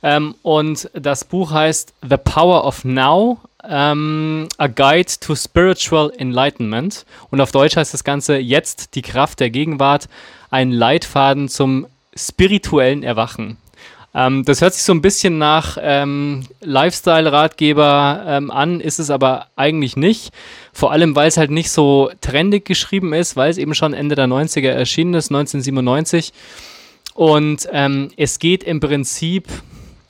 Ähm, und das Buch heißt The Power of Now, ähm, A Guide to Spiritual Enlightenment. Und auf Deutsch heißt das Ganze Jetzt die Kraft der Gegenwart, ein Leitfaden zum spirituellen Erwachen. Ähm, das hört sich so ein bisschen nach ähm, Lifestyle-Ratgeber ähm, an, ist es aber eigentlich nicht. Vor allem, weil es halt nicht so trendig geschrieben ist, weil es eben schon Ende der 90er erschienen ist, 1997. Und ähm, es geht im Prinzip,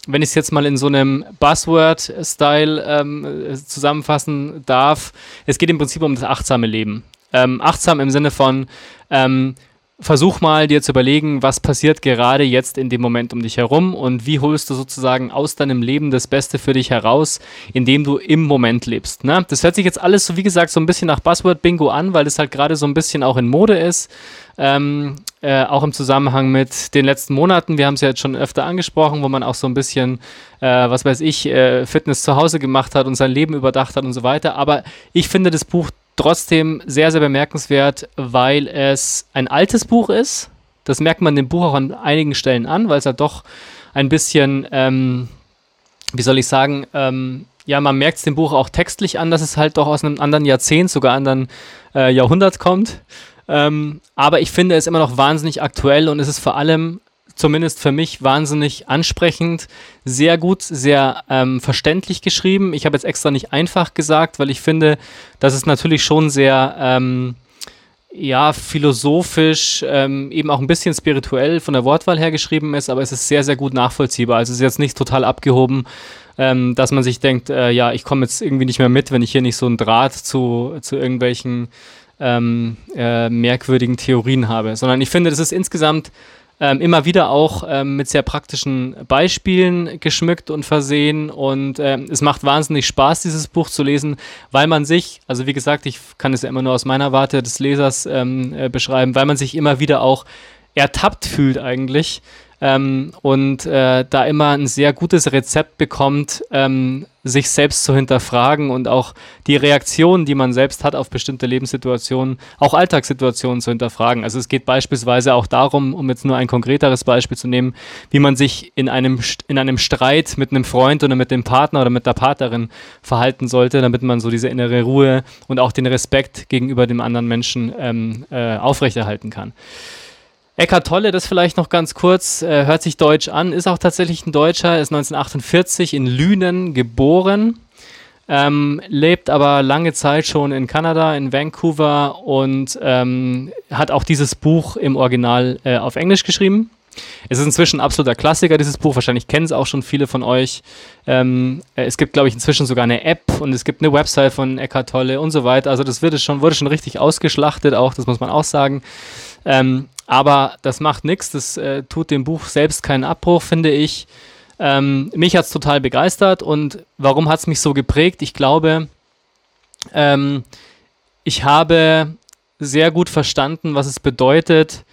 wenn ich es jetzt mal in so einem Buzzword-Style ähm, äh, zusammenfassen darf, es geht im Prinzip um das achtsame Leben. Ähm, achtsam im Sinne von, ähm, versuch mal dir zu überlegen, was passiert gerade jetzt in dem Moment um dich herum und wie holst du sozusagen aus deinem Leben das Beste für dich heraus, indem du im Moment lebst. Ne? Das hört sich jetzt alles so, wie gesagt, so ein bisschen nach Buzzword-Bingo an, weil das halt gerade so ein bisschen auch in Mode ist. Ähm, äh, auch im Zusammenhang mit den letzten Monaten. Wir haben es ja jetzt schon öfter angesprochen, wo man auch so ein bisschen, äh, was weiß ich, äh, Fitness zu Hause gemacht hat und sein Leben überdacht hat und so weiter. Aber ich finde das Buch trotzdem sehr, sehr bemerkenswert, weil es ein altes Buch ist. Das merkt man dem Buch auch an einigen Stellen an, weil es ja doch ein bisschen, ähm, wie soll ich sagen, ähm, ja, man merkt es dem Buch auch textlich an, dass es halt doch aus einem anderen Jahrzehnt, sogar anderen äh, Jahrhundert kommt. Ähm, aber ich finde es immer noch wahnsinnig aktuell und es ist vor allem zumindest für mich wahnsinnig ansprechend, sehr gut, sehr ähm, verständlich geschrieben. Ich habe jetzt extra nicht einfach gesagt, weil ich finde, dass es natürlich schon sehr ähm, ja, philosophisch, ähm, eben auch ein bisschen spirituell von der Wortwahl her geschrieben ist, aber es ist sehr, sehr gut nachvollziehbar. Also es ist jetzt nicht total abgehoben, ähm, dass man sich denkt, äh, ja, ich komme jetzt irgendwie nicht mehr mit, wenn ich hier nicht so einen Draht zu, zu irgendwelchen ähm, äh, merkwürdigen Theorien habe, sondern ich finde, das ist insgesamt ähm, immer wieder auch ähm, mit sehr praktischen Beispielen geschmückt und versehen. Und ähm, es macht wahnsinnig Spaß, dieses Buch zu lesen, weil man sich, also wie gesagt, ich kann es ja immer nur aus meiner Warte des Lesers ähm, äh, beschreiben, weil man sich immer wieder auch ertappt fühlt eigentlich ähm, und äh, da immer ein sehr gutes Rezept bekommt, ähm, sich selbst zu hinterfragen und auch die Reaktionen, die man selbst hat auf bestimmte Lebenssituationen, auch Alltagssituationen zu hinterfragen. Also es geht beispielsweise auch darum, um jetzt nur ein konkreteres Beispiel zu nehmen, wie man sich in einem, in einem Streit mit einem Freund oder mit dem Partner oder mit der Partnerin verhalten sollte, damit man so diese innere Ruhe und auch den Respekt gegenüber dem anderen Menschen ähm, äh, aufrechterhalten kann. Eckhart Tolle, das vielleicht noch ganz kurz, äh, hört sich deutsch an, ist auch tatsächlich ein Deutscher, ist 1948 in Lünen geboren, ähm, lebt aber lange Zeit schon in Kanada, in Vancouver und ähm, hat auch dieses Buch im Original äh, auf Englisch geschrieben. Es ist inzwischen ein absoluter Klassiker, dieses Buch. Wahrscheinlich kennen es auch schon viele von euch. Ähm, äh, es gibt, glaube ich, inzwischen sogar eine App und es gibt eine Website von Eckhart Tolle und so weiter. Also das wird schon, wurde schon richtig ausgeschlachtet, auch, das muss man auch sagen. Ähm, aber das macht nichts, das äh, tut dem Buch selbst keinen Abbruch, finde ich. Ähm, mich hat es total begeistert und warum hat es mich so geprägt? Ich glaube, ähm, ich habe sehr gut verstanden, was es bedeutet,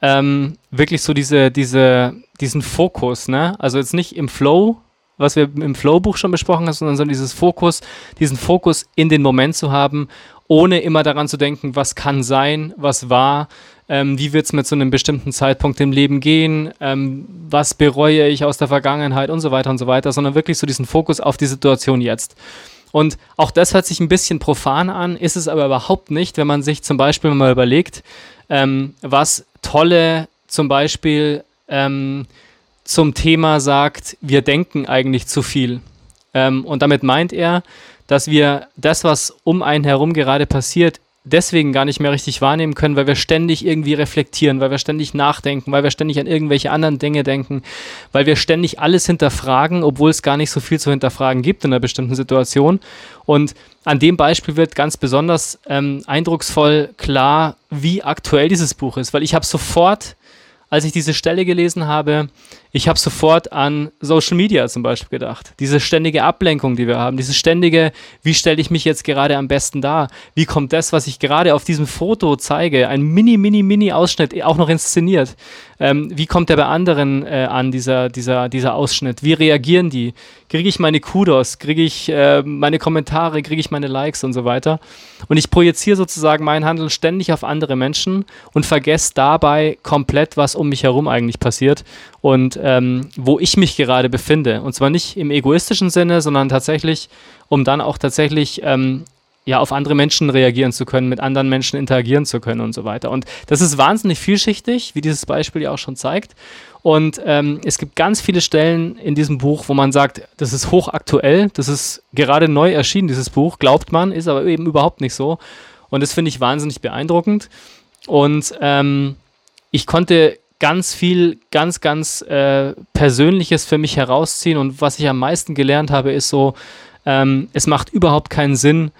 ähm, wirklich so diese, diese, diesen Fokus, ne? Also jetzt nicht im Flow, was wir im Flow-Buch schon besprochen haben, sondern so dieses Fokus, diesen Fokus in den Moment zu haben, ohne immer daran zu denken, was kann sein, was war, ähm, wie wird es mit so einem bestimmten Zeitpunkt im Leben gehen, ähm, was bereue ich aus der Vergangenheit und so weiter und so weiter, sondern wirklich so diesen Fokus auf die Situation jetzt. Und auch das hört sich ein bisschen profan an, ist es aber überhaupt nicht, wenn man sich zum Beispiel mal überlegt, ähm, was tolle zum Beispiel ähm, zum Thema sagt, wir denken eigentlich zu viel. Ähm, und damit meint er, dass wir das, was um einen herum gerade passiert, deswegen gar nicht mehr richtig wahrnehmen können, weil wir ständig irgendwie reflektieren, weil wir ständig nachdenken, weil wir ständig an irgendwelche anderen Dinge denken, weil wir ständig alles hinterfragen, obwohl es gar nicht so viel zu hinterfragen gibt in einer bestimmten Situation. Und an dem Beispiel wird ganz besonders ähm, eindrucksvoll klar, wie aktuell dieses Buch ist, weil ich habe sofort als ich diese Stelle gelesen habe, ich habe sofort an Social Media zum Beispiel gedacht. Diese ständige Ablenkung, die wir haben, diese ständige, wie stelle ich mich jetzt gerade am besten dar? Wie kommt das, was ich gerade auf diesem Foto zeige, ein mini, mini, mini Ausschnitt, auch noch inszeniert? Ähm, wie kommt der bei anderen äh, an, dieser, dieser, dieser Ausschnitt? Wie reagieren die? Kriege ich meine Kudos? Kriege ich äh, meine Kommentare? Kriege ich meine Likes und so weiter? Und ich projiziere sozusagen mein Handeln ständig auf andere Menschen und vergesse dabei komplett, was um mich herum eigentlich passiert und ähm, wo ich mich gerade befinde. Und zwar nicht im egoistischen Sinne, sondern tatsächlich, um dann auch tatsächlich ähm, ja, auf andere Menschen reagieren zu können, mit anderen Menschen interagieren zu können und so weiter. Und das ist wahnsinnig vielschichtig, wie dieses Beispiel ja auch schon zeigt. Und ähm, es gibt ganz viele Stellen in diesem Buch, wo man sagt, das ist hochaktuell, das ist gerade neu erschienen, dieses Buch, glaubt man, ist aber eben überhaupt nicht so. Und das finde ich wahnsinnig beeindruckend. Und ähm, ich konnte ganz viel, ganz, ganz äh, Persönliches für mich herausziehen. Und was ich am meisten gelernt habe, ist so, ähm, es macht überhaupt keinen Sinn,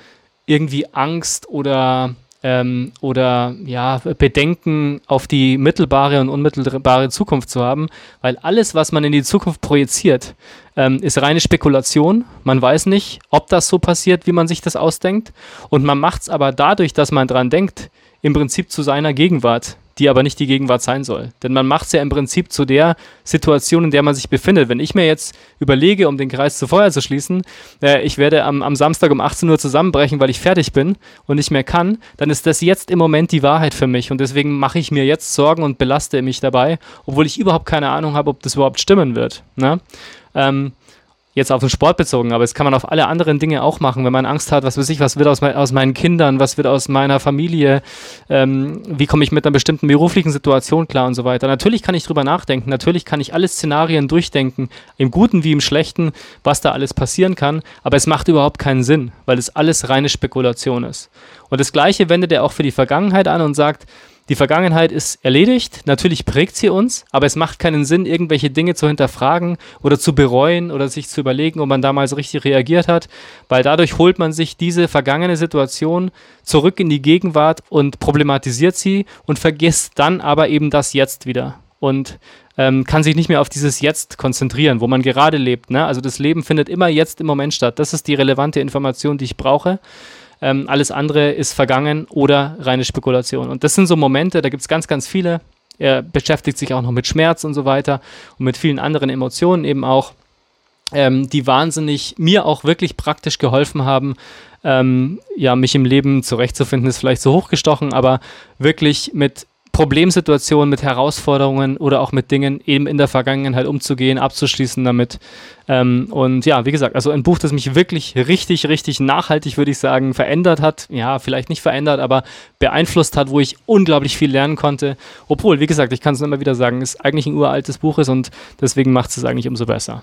irgendwie Angst oder äh, ähm, oder ja, Bedenken auf die mittelbare und unmittelbare Zukunft zu haben, weil alles, was man in die Zukunft projiziert, ähm, ist reine Spekulation. Man weiß nicht, ob das so passiert, wie man sich das ausdenkt. Und man macht es aber dadurch, dass man dran denkt, im Prinzip zu seiner Gegenwart die aber nicht die Gegenwart sein soll. Denn man macht es ja im Prinzip zu der Situation, in der man sich befindet. Wenn ich mir jetzt überlege, um den Kreis zu vorher zu schließen, äh, ich werde am, am Samstag um 18 Uhr zusammenbrechen, weil ich fertig bin und nicht mehr kann, dann ist das jetzt im Moment die Wahrheit für mich. Und deswegen mache ich mir jetzt Sorgen und belaste mich dabei, obwohl ich überhaupt keine Ahnung habe, ob das überhaupt stimmen wird. Ne? Ähm, jetzt auf den Sport bezogen, aber das kann man auf alle anderen Dinge auch machen, wenn man Angst hat, was weiß ich, was wird aus, aus meinen Kindern, was wird aus meiner Familie, ähm, wie komme ich mit einer bestimmten beruflichen Situation klar und so weiter. Natürlich kann ich drüber nachdenken, natürlich kann ich alle Szenarien durchdenken, im Guten wie im Schlechten, was da alles passieren kann, aber es macht überhaupt keinen Sinn, weil es alles reine Spekulation ist. Und das Gleiche wendet er auch für die Vergangenheit an und sagt, die Vergangenheit ist erledigt, natürlich prägt sie uns, aber es macht keinen Sinn, irgendwelche Dinge zu hinterfragen oder zu bereuen oder sich zu überlegen, ob man damals richtig reagiert hat, weil dadurch holt man sich diese vergangene Situation zurück in die Gegenwart und problematisiert sie und vergisst dann aber eben das Jetzt wieder und ähm, kann sich nicht mehr auf dieses Jetzt konzentrieren, wo man gerade lebt. Ne? Also das Leben findet immer jetzt im Moment statt. Das ist die relevante Information, die ich brauche. Ähm, alles andere ist vergangen oder reine Spekulation. Und das sind so Momente, da gibt es ganz, ganz viele. Er beschäftigt sich auch noch mit Schmerz und so weiter und mit vielen anderen Emotionen eben auch, ähm, die wahnsinnig mir auch wirklich praktisch geholfen haben, ähm, ja, mich im Leben zurechtzufinden, ist vielleicht so hochgestochen, aber wirklich mit Problemsituationen, mit Herausforderungen oder auch mit Dingen eben in der Vergangenheit umzugehen, abzuschließen damit. Ähm, und ja, wie gesagt, also ein Buch, das mich wirklich richtig, richtig nachhaltig, würde ich sagen, verändert hat. Ja, vielleicht nicht verändert, aber beeinflusst hat, wo ich unglaublich viel lernen konnte. Obwohl, wie gesagt, ich kann es immer wieder sagen, es eigentlich ein uraltes Buch ist und deswegen macht es eigentlich umso besser.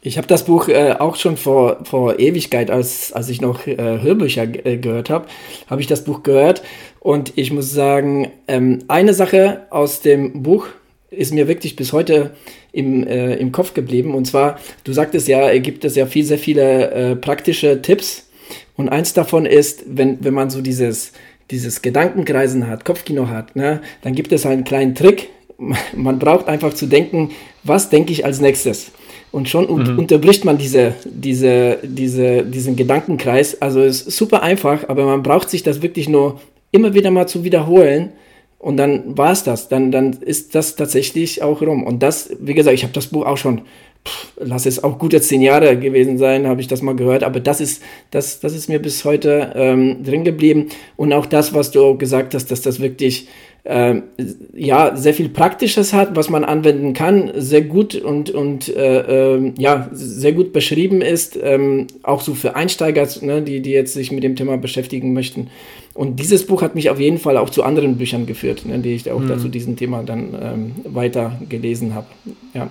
Ich habe das Buch äh, auch schon vor, vor Ewigkeit, als, als ich noch äh, Hörbücher äh, gehört habe, habe ich das Buch gehört. Und ich muss sagen, ähm, eine Sache aus dem Buch ist mir wirklich bis heute im, äh, im Kopf geblieben. Und zwar, du sagtest ja, gibt es ja viel, sehr viele äh, praktische Tipps. Und eins davon ist, wenn, wenn man so dieses, dieses Gedankenkreisen hat, Kopfkino hat, ne, dann gibt es einen kleinen Trick. Man braucht einfach zu denken, was denke ich als nächstes? Und schon mhm. unterbricht man diese, diese, diese, diesen Gedankenkreis. Also es ist super einfach, aber man braucht sich das wirklich nur immer wieder mal zu wiederholen. Und dann war es das. Dann, dann ist das tatsächlich auch rum. Und das, wie gesagt, ich habe das Buch auch schon, pff, lass es auch gute zehn Jahre gewesen sein, habe ich das mal gehört. Aber das ist, das, das ist mir bis heute ähm, drin geblieben. Und auch das, was du gesagt hast, dass das wirklich ja, sehr viel Praktisches hat, was man anwenden kann, sehr gut und, und äh, äh, ja, sehr gut beschrieben ist, ähm, auch so für Einsteiger, ne, die, die jetzt sich mit dem Thema beschäftigen möchten. Und dieses Buch hat mich auf jeden Fall auch zu anderen Büchern geführt, ne, die ich auch mhm. dazu diesem Thema dann ähm, weiter gelesen habe. Ja.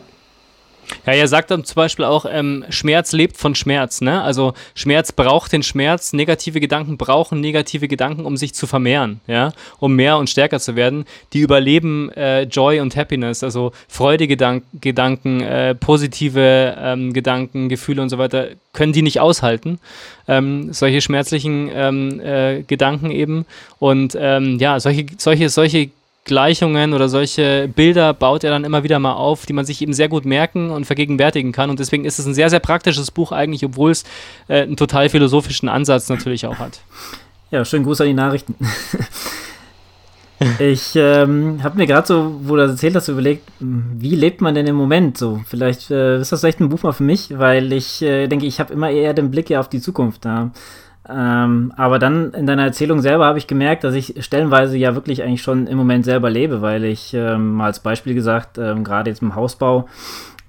Ja, er sagt dann zum Beispiel auch, ähm, Schmerz lebt von Schmerz. Ne? Also Schmerz braucht den Schmerz, negative Gedanken brauchen negative Gedanken, um sich zu vermehren, ja, um mehr und stärker zu werden. Die überleben äh, Joy und Happiness, also Freudegedanken, äh, positive ähm, Gedanken, Gefühle und so weiter, können die nicht aushalten. Ähm, solche schmerzlichen ähm, äh, Gedanken eben. Und ähm, ja, solche, solche, solche Gleichungen oder solche Bilder baut er dann immer wieder mal auf, die man sich eben sehr gut merken und vergegenwärtigen kann. Und deswegen ist es ein sehr, sehr praktisches Buch eigentlich, obwohl es äh, einen total philosophischen Ansatz natürlich auch hat. Ja, schönen Gruß an die Nachrichten. ich ähm, habe mir gerade so, wo du das erzählt hast, überlegt, wie lebt man denn im Moment so? Vielleicht äh, ist das echt ein Buch mal für mich, weil ich äh, denke, ich habe immer eher den Blick ja auf die Zukunft da. Ähm, aber dann in deiner Erzählung selber habe ich gemerkt, dass ich stellenweise ja wirklich eigentlich schon im Moment selber lebe, weil ich ähm, mal als Beispiel gesagt, ähm, gerade jetzt im Hausbau,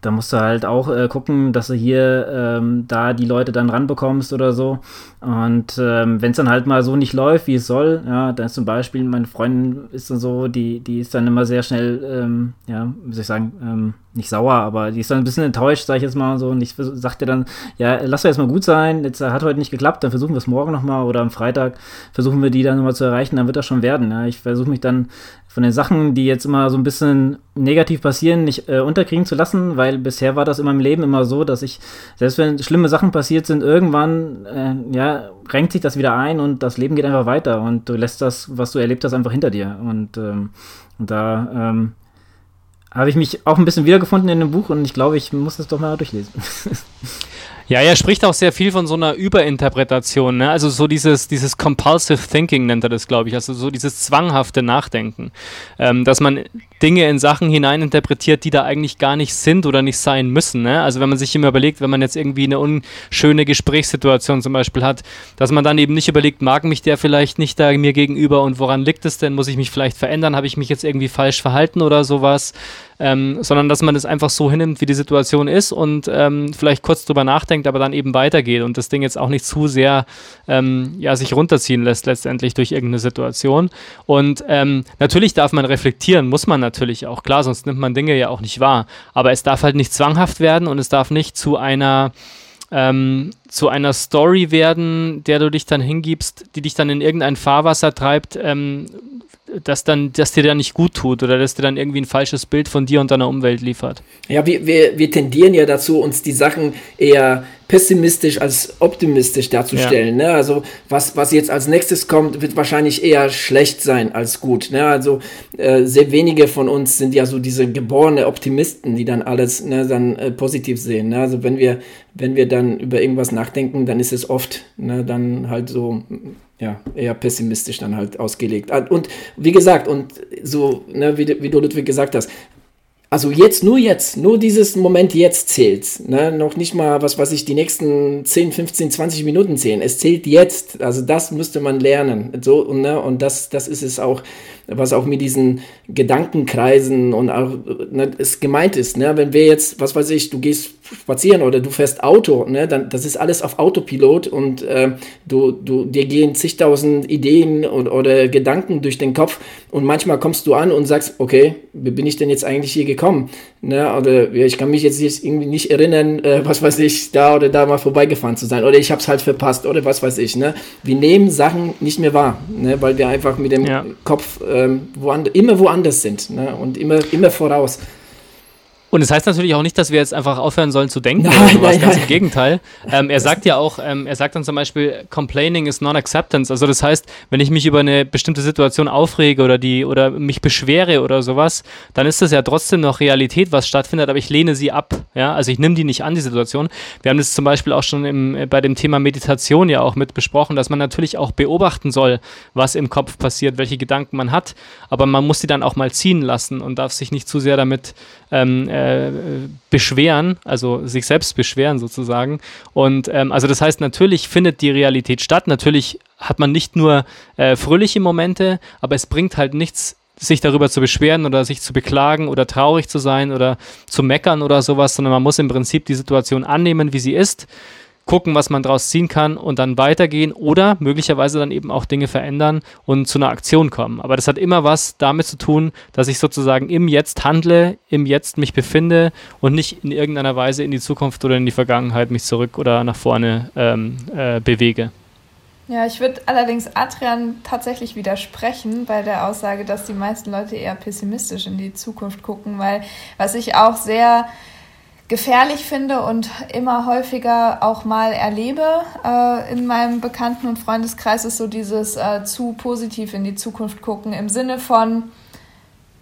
da musst du halt auch äh, gucken, dass du hier ähm, da die Leute dann ranbekommst oder so. Und ähm, wenn es dann halt mal so nicht läuft, wie es soll, ja, dann ist zum Beispiel, meine Freundin ist dann so, die, die ist dann immer sehr schnell, ähm, ja, wie soll ich sagen, ähm, nicht sauer, aber die ist dann ein bisschen enttäuscht, sag ich jetzt mal so. Und ich sagte dann, ja, lass doch jetzt mal gut sein, jetzt hat heute nicht geklappt, dann versuchen wir es morgen nochmal oder am Freitag versuchen wir die dann nochmal zu erreichen, dann wird das schon werden. Ja. Ich versuche mich dann von den Sachen, die jetzt immer so ein bisschen negativ passieren, nicht äh, unterkriegen zu lassen, weil bisher war das in meinem Leben immer so, dass ich, selbst wenn schlimme Sachen passiert sind, irgendwann, äh, ja, renkt sich das wieder ein und das Leben geht einfach weiter und du lässt das, was du erlebt hast, einfach hinter dir. Und, ähm, und da ähm, habe ich mich auch ein bisschen wiedergefunden in dem Buch und ich glaube, ich muss das doch mal durchlesen. Ja, er spricht auch sehr viel von so einer Überinterpretation, ne? also so dieses, dieses Compulsive Thinking nennt er das, glaube ich, also so dieses zwanghafte Nachdenken, ähm, dass man Dinge in Sachen hineininterpretiert, die da eigentlich gar nicht sind oder nicht sein müssen. Ne? Also wenn man sich immer überlegt, wenn man jetzt irgendwie eine unschöne Gesprächssituation zum Beispiel hat, dass man dann eben nicht überlegt, mag mich der vielleicht nicht da mir gegenüber und woran liegt es denn, muss ich mich vielleicht verändern, habe ich mich jetzt irgendwie falsch verhalten oder sowas, ähm, sondern dass man das einfach so hinnimmt, wie die Situation ist und ähm, vielleicht kurz drüber nachdenkt, aber dann eben weitergeht und das Ding jetzt auch nicht zu sehr ähm, ja, sich runterziehen lässt letztendlich durch irgendeine Situation. Und ähm, natürlich darf man reflektieren, muss man natürlich auch, klar, sonst nimmt man Dinge ja auch nicht wahr. Aber es darf halt nicht zwanghaft werden und es darf nicht zu einer ähm, zu einer Story werden, der du dich dann hingibst, die dich dann in irgendein Fahrwasser treibt, ähm, das dann, dass dir dann nicht gut tut oder dass dir dann irgendwie ein falsches Bild von dir und deiner Umwelt liefert. Ja, wir, wir, wir tendieren ja dazu, uns die Sachen eher pessimistisch als optimistisch darzustellen. Ja. Ne? Also was, was jetzt als nächstes kommt, wird wahrscheinlich eher schlecht sein als gut. Ne? Also äh, sehr wenige von uns sind ja so diese geborene Optimisten, die dann alles ne, dann äh, positiv sehen. Ne? Also wenn wir, wenn wir dann über irgendwas nachdenken, dann ist es oft ne, dann halt so ja, eher pessimistisch dann halt ausgelegt. Ah, und wie gesagt, und so, ne, wie, wie du Ludwig gesagt hast, also jetzt, nur jetzt, nur dieses Moment jetzt zählt. Ne? Noch nicht mal, was weiß ich, die nächsten 10, 15, 20 Minuten zählen. Es zählt jetzt. Also das müsste man lernen. So, und, ne? und das, das ist es auch, was auch mit diesen Gedankenkreisen und auch ne, es gemeint ist. Ne? Wenn wir jetzt, was weiß ich, du gehst spazieren oder du fährst Auto, ne, dann das ist alles auf Autopilot und äh, du, du, dir gehen zigtausend Ideen und, oder Gedanken durch den Kopf und manchmal kommst du an und sagst, okay, wie bin ich denn jetzt eigentlich hier gekommen? Ne, oder ich kann mich jetzt irgendwie nicht erinnern, äh, was weiß ich, da oder da mal vorbeigefahren zu sein oder ich habe es halt verpasst oder was weiß ich. Ne? Wir nehmen Sachen nicht mehr wahr, ne, weil wir einfach mit dem ja. Kopf ähm, woand immer woanders sind ne, und immer, immer voraus. Und es das heißt natürlich auch nicht, dass wir jetzt einfach aufhören sollen zu denken. Nein, oder nein, ganz nein. im Gegenteil. Ähm, er sagt ja auch, ähm, er sagt dann zum Beispiel, complaining is non-acceptance. Also das heißt, wenn ich mich über eine bestimmte Situation aufrege oder die oder mich beschwere oder sowas, dann ist das ja trotzdem noch Realität, was stattfindet, aber ich lehne sie ab. Ja, also ich nehme die nicht an, die Situation. Wir haben das zum Beispiel auch schon im, äh, bei dem Thema Meditation ja auch mit besprochen, dass man natürlich auch beobachten soll, was im Kopf passiert, welche Gedanken man hat, aber man muss sie dann auch mal ziehen lassen und darf sich nicht zu sehr damit ähm, äh, beschweren, also sich selbst beschweren sozusagen. Und ähm, also das heißt, natürlich findet die Realität statt. Natürlich hat man nicht nur äh, fröhliche Momente, aber es bringt halt nichts, sich darüber zu beschweren oder sich zu beklagen oder traurig zu sein oder zu meckern oder sowas, sondern man muss im Prinzip die Situation annehmen, wie sie ist gucken, was man daraus ziehen kann und dann weitergehen oder möglicherweise dann eben auch Dinge verändern und zu einer Aktion kommen. Aber das hat immer was damit zu tun, dass ich sozusagen im Jetzt handle, im Jetzt mich befinde und nicht in irgendeiner Weise in die Zukunft oder in die Vergangenheit mich zurück oder nach vorne ähm, äh, bewege. Ja, ich würde allerdings Adrian tatsächlich widersprechen bei der Aussage, dass die meisten Leute eher pessimistisch in die Zukunft gucken, weil was ich auch sehr gefährlich finde und immer häufiger auch mal erlebe äh, in meinem Bekannten- und Freundeskreis, ist so dieses äh, zu positiv in die Zukunft gucken im Sinne von,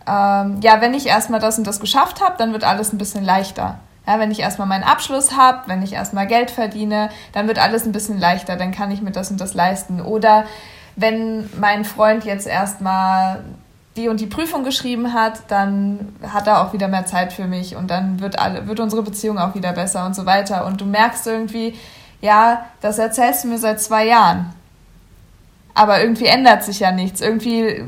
ähm, ja, wenn ich erstmal das und das geschafft habe, dann wird alles ein bisschen leichter. Ja, wenn ich erstmal meinen Abschluss habe, wenn ich erstmal Geld verdiene, dann wird alles ein bisschen leichter, dann kann ich mir das und das leisten. Oder wenn mein Freund jetzt erstmal die und die Prüfung geschrieben hat, dann hat er auch wieder mehr Zeit für mich und dann wird, alle, wird unsere Beziehung auch wieder besser und so weiter. Und du merkst irgendwie, ja, das erzählst du mir seit zwei Jahren. Aber irgendwie ändert sich ja nichts. Irgendwie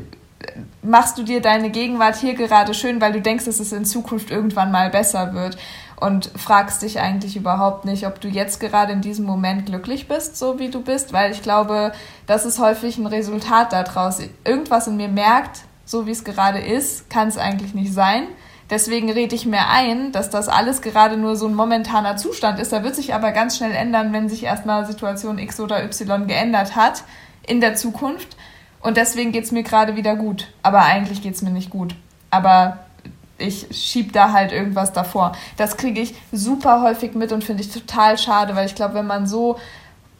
machst du dir deine Gegenwart hier gerade schön, weil du denkst, dass es in Zukunft irgendwann mal besser wird und fragst dich eigentlich überhaupt nicht, ob du jetzt gerade in diesem Moment glücklich bist, so wie du bist, weil ich glaube, das ist häufig ein Resultat daraus. Irgendwas in mir merkt, so wie es gerade ist, kann es eigentlich nicht sein. Deswegen rede ich mir ein, dass das alles gerade nur so ein momentaner Zustand ist. Da wird sich aber ganz schnell ändern, wenn sich erstmal Situation X oder Y geändert hat in der Zukunft. Und deswegen geht es mir gerade wieder gut. Aber eigentlich geht es mir nicht gut. Aber ich schieb da halt irgendwas davor. Das kriege ich super häufig mit und finde ich total schade, weil ich glaube, wenn man so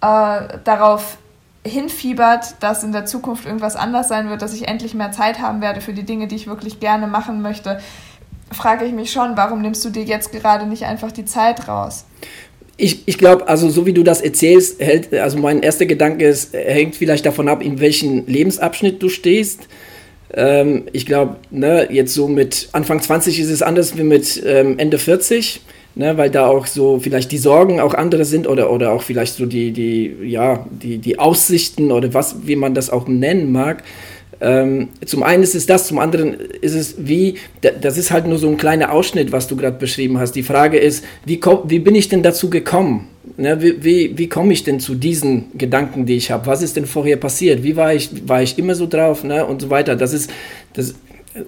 äh, darauf hinfiebert, dass in der Zukunft irgendwas anders sein wird, dass ich endlich mehr Zeit haben werde für die Dinge, die ich wirklich gerne machen möchte, frage ich mich schon, warum nimmst du dir jetzt gerade nicht einfach die Zeit raus? Ich, ich glaube, also so wie du das erzählst, hält, also mein erster Gedanke ist, hängt vielleicht davon ab, in welchem Lebensabschnitt du stehst. Ähm, ich glaube, ne, jetzt so mit Anfang 20 ist es anders wie mit ähm, Ende 40 ne, weil da auch so vielleicht die Sorgen auch andere sind oder, oder auch vielleicht so die, die, ja, die, die Aussichten oder was, wie man das auch nennen mag. Ähm, zum einen ist es das, zum anderen ist es wie, das ist halt nur so ein kleiner Ausschnitt, was du gerade beschrieben hast. Die Frage ist, wie, wie bin ich denn dazu gekommen? Ne, wie wie, wie komme ich denn zu diesen Gedanken, die ich habe? Was ist denn vorher passiert? Wie war ich, war ich immer so drauf? Ne, und so weiter. Das ist, das,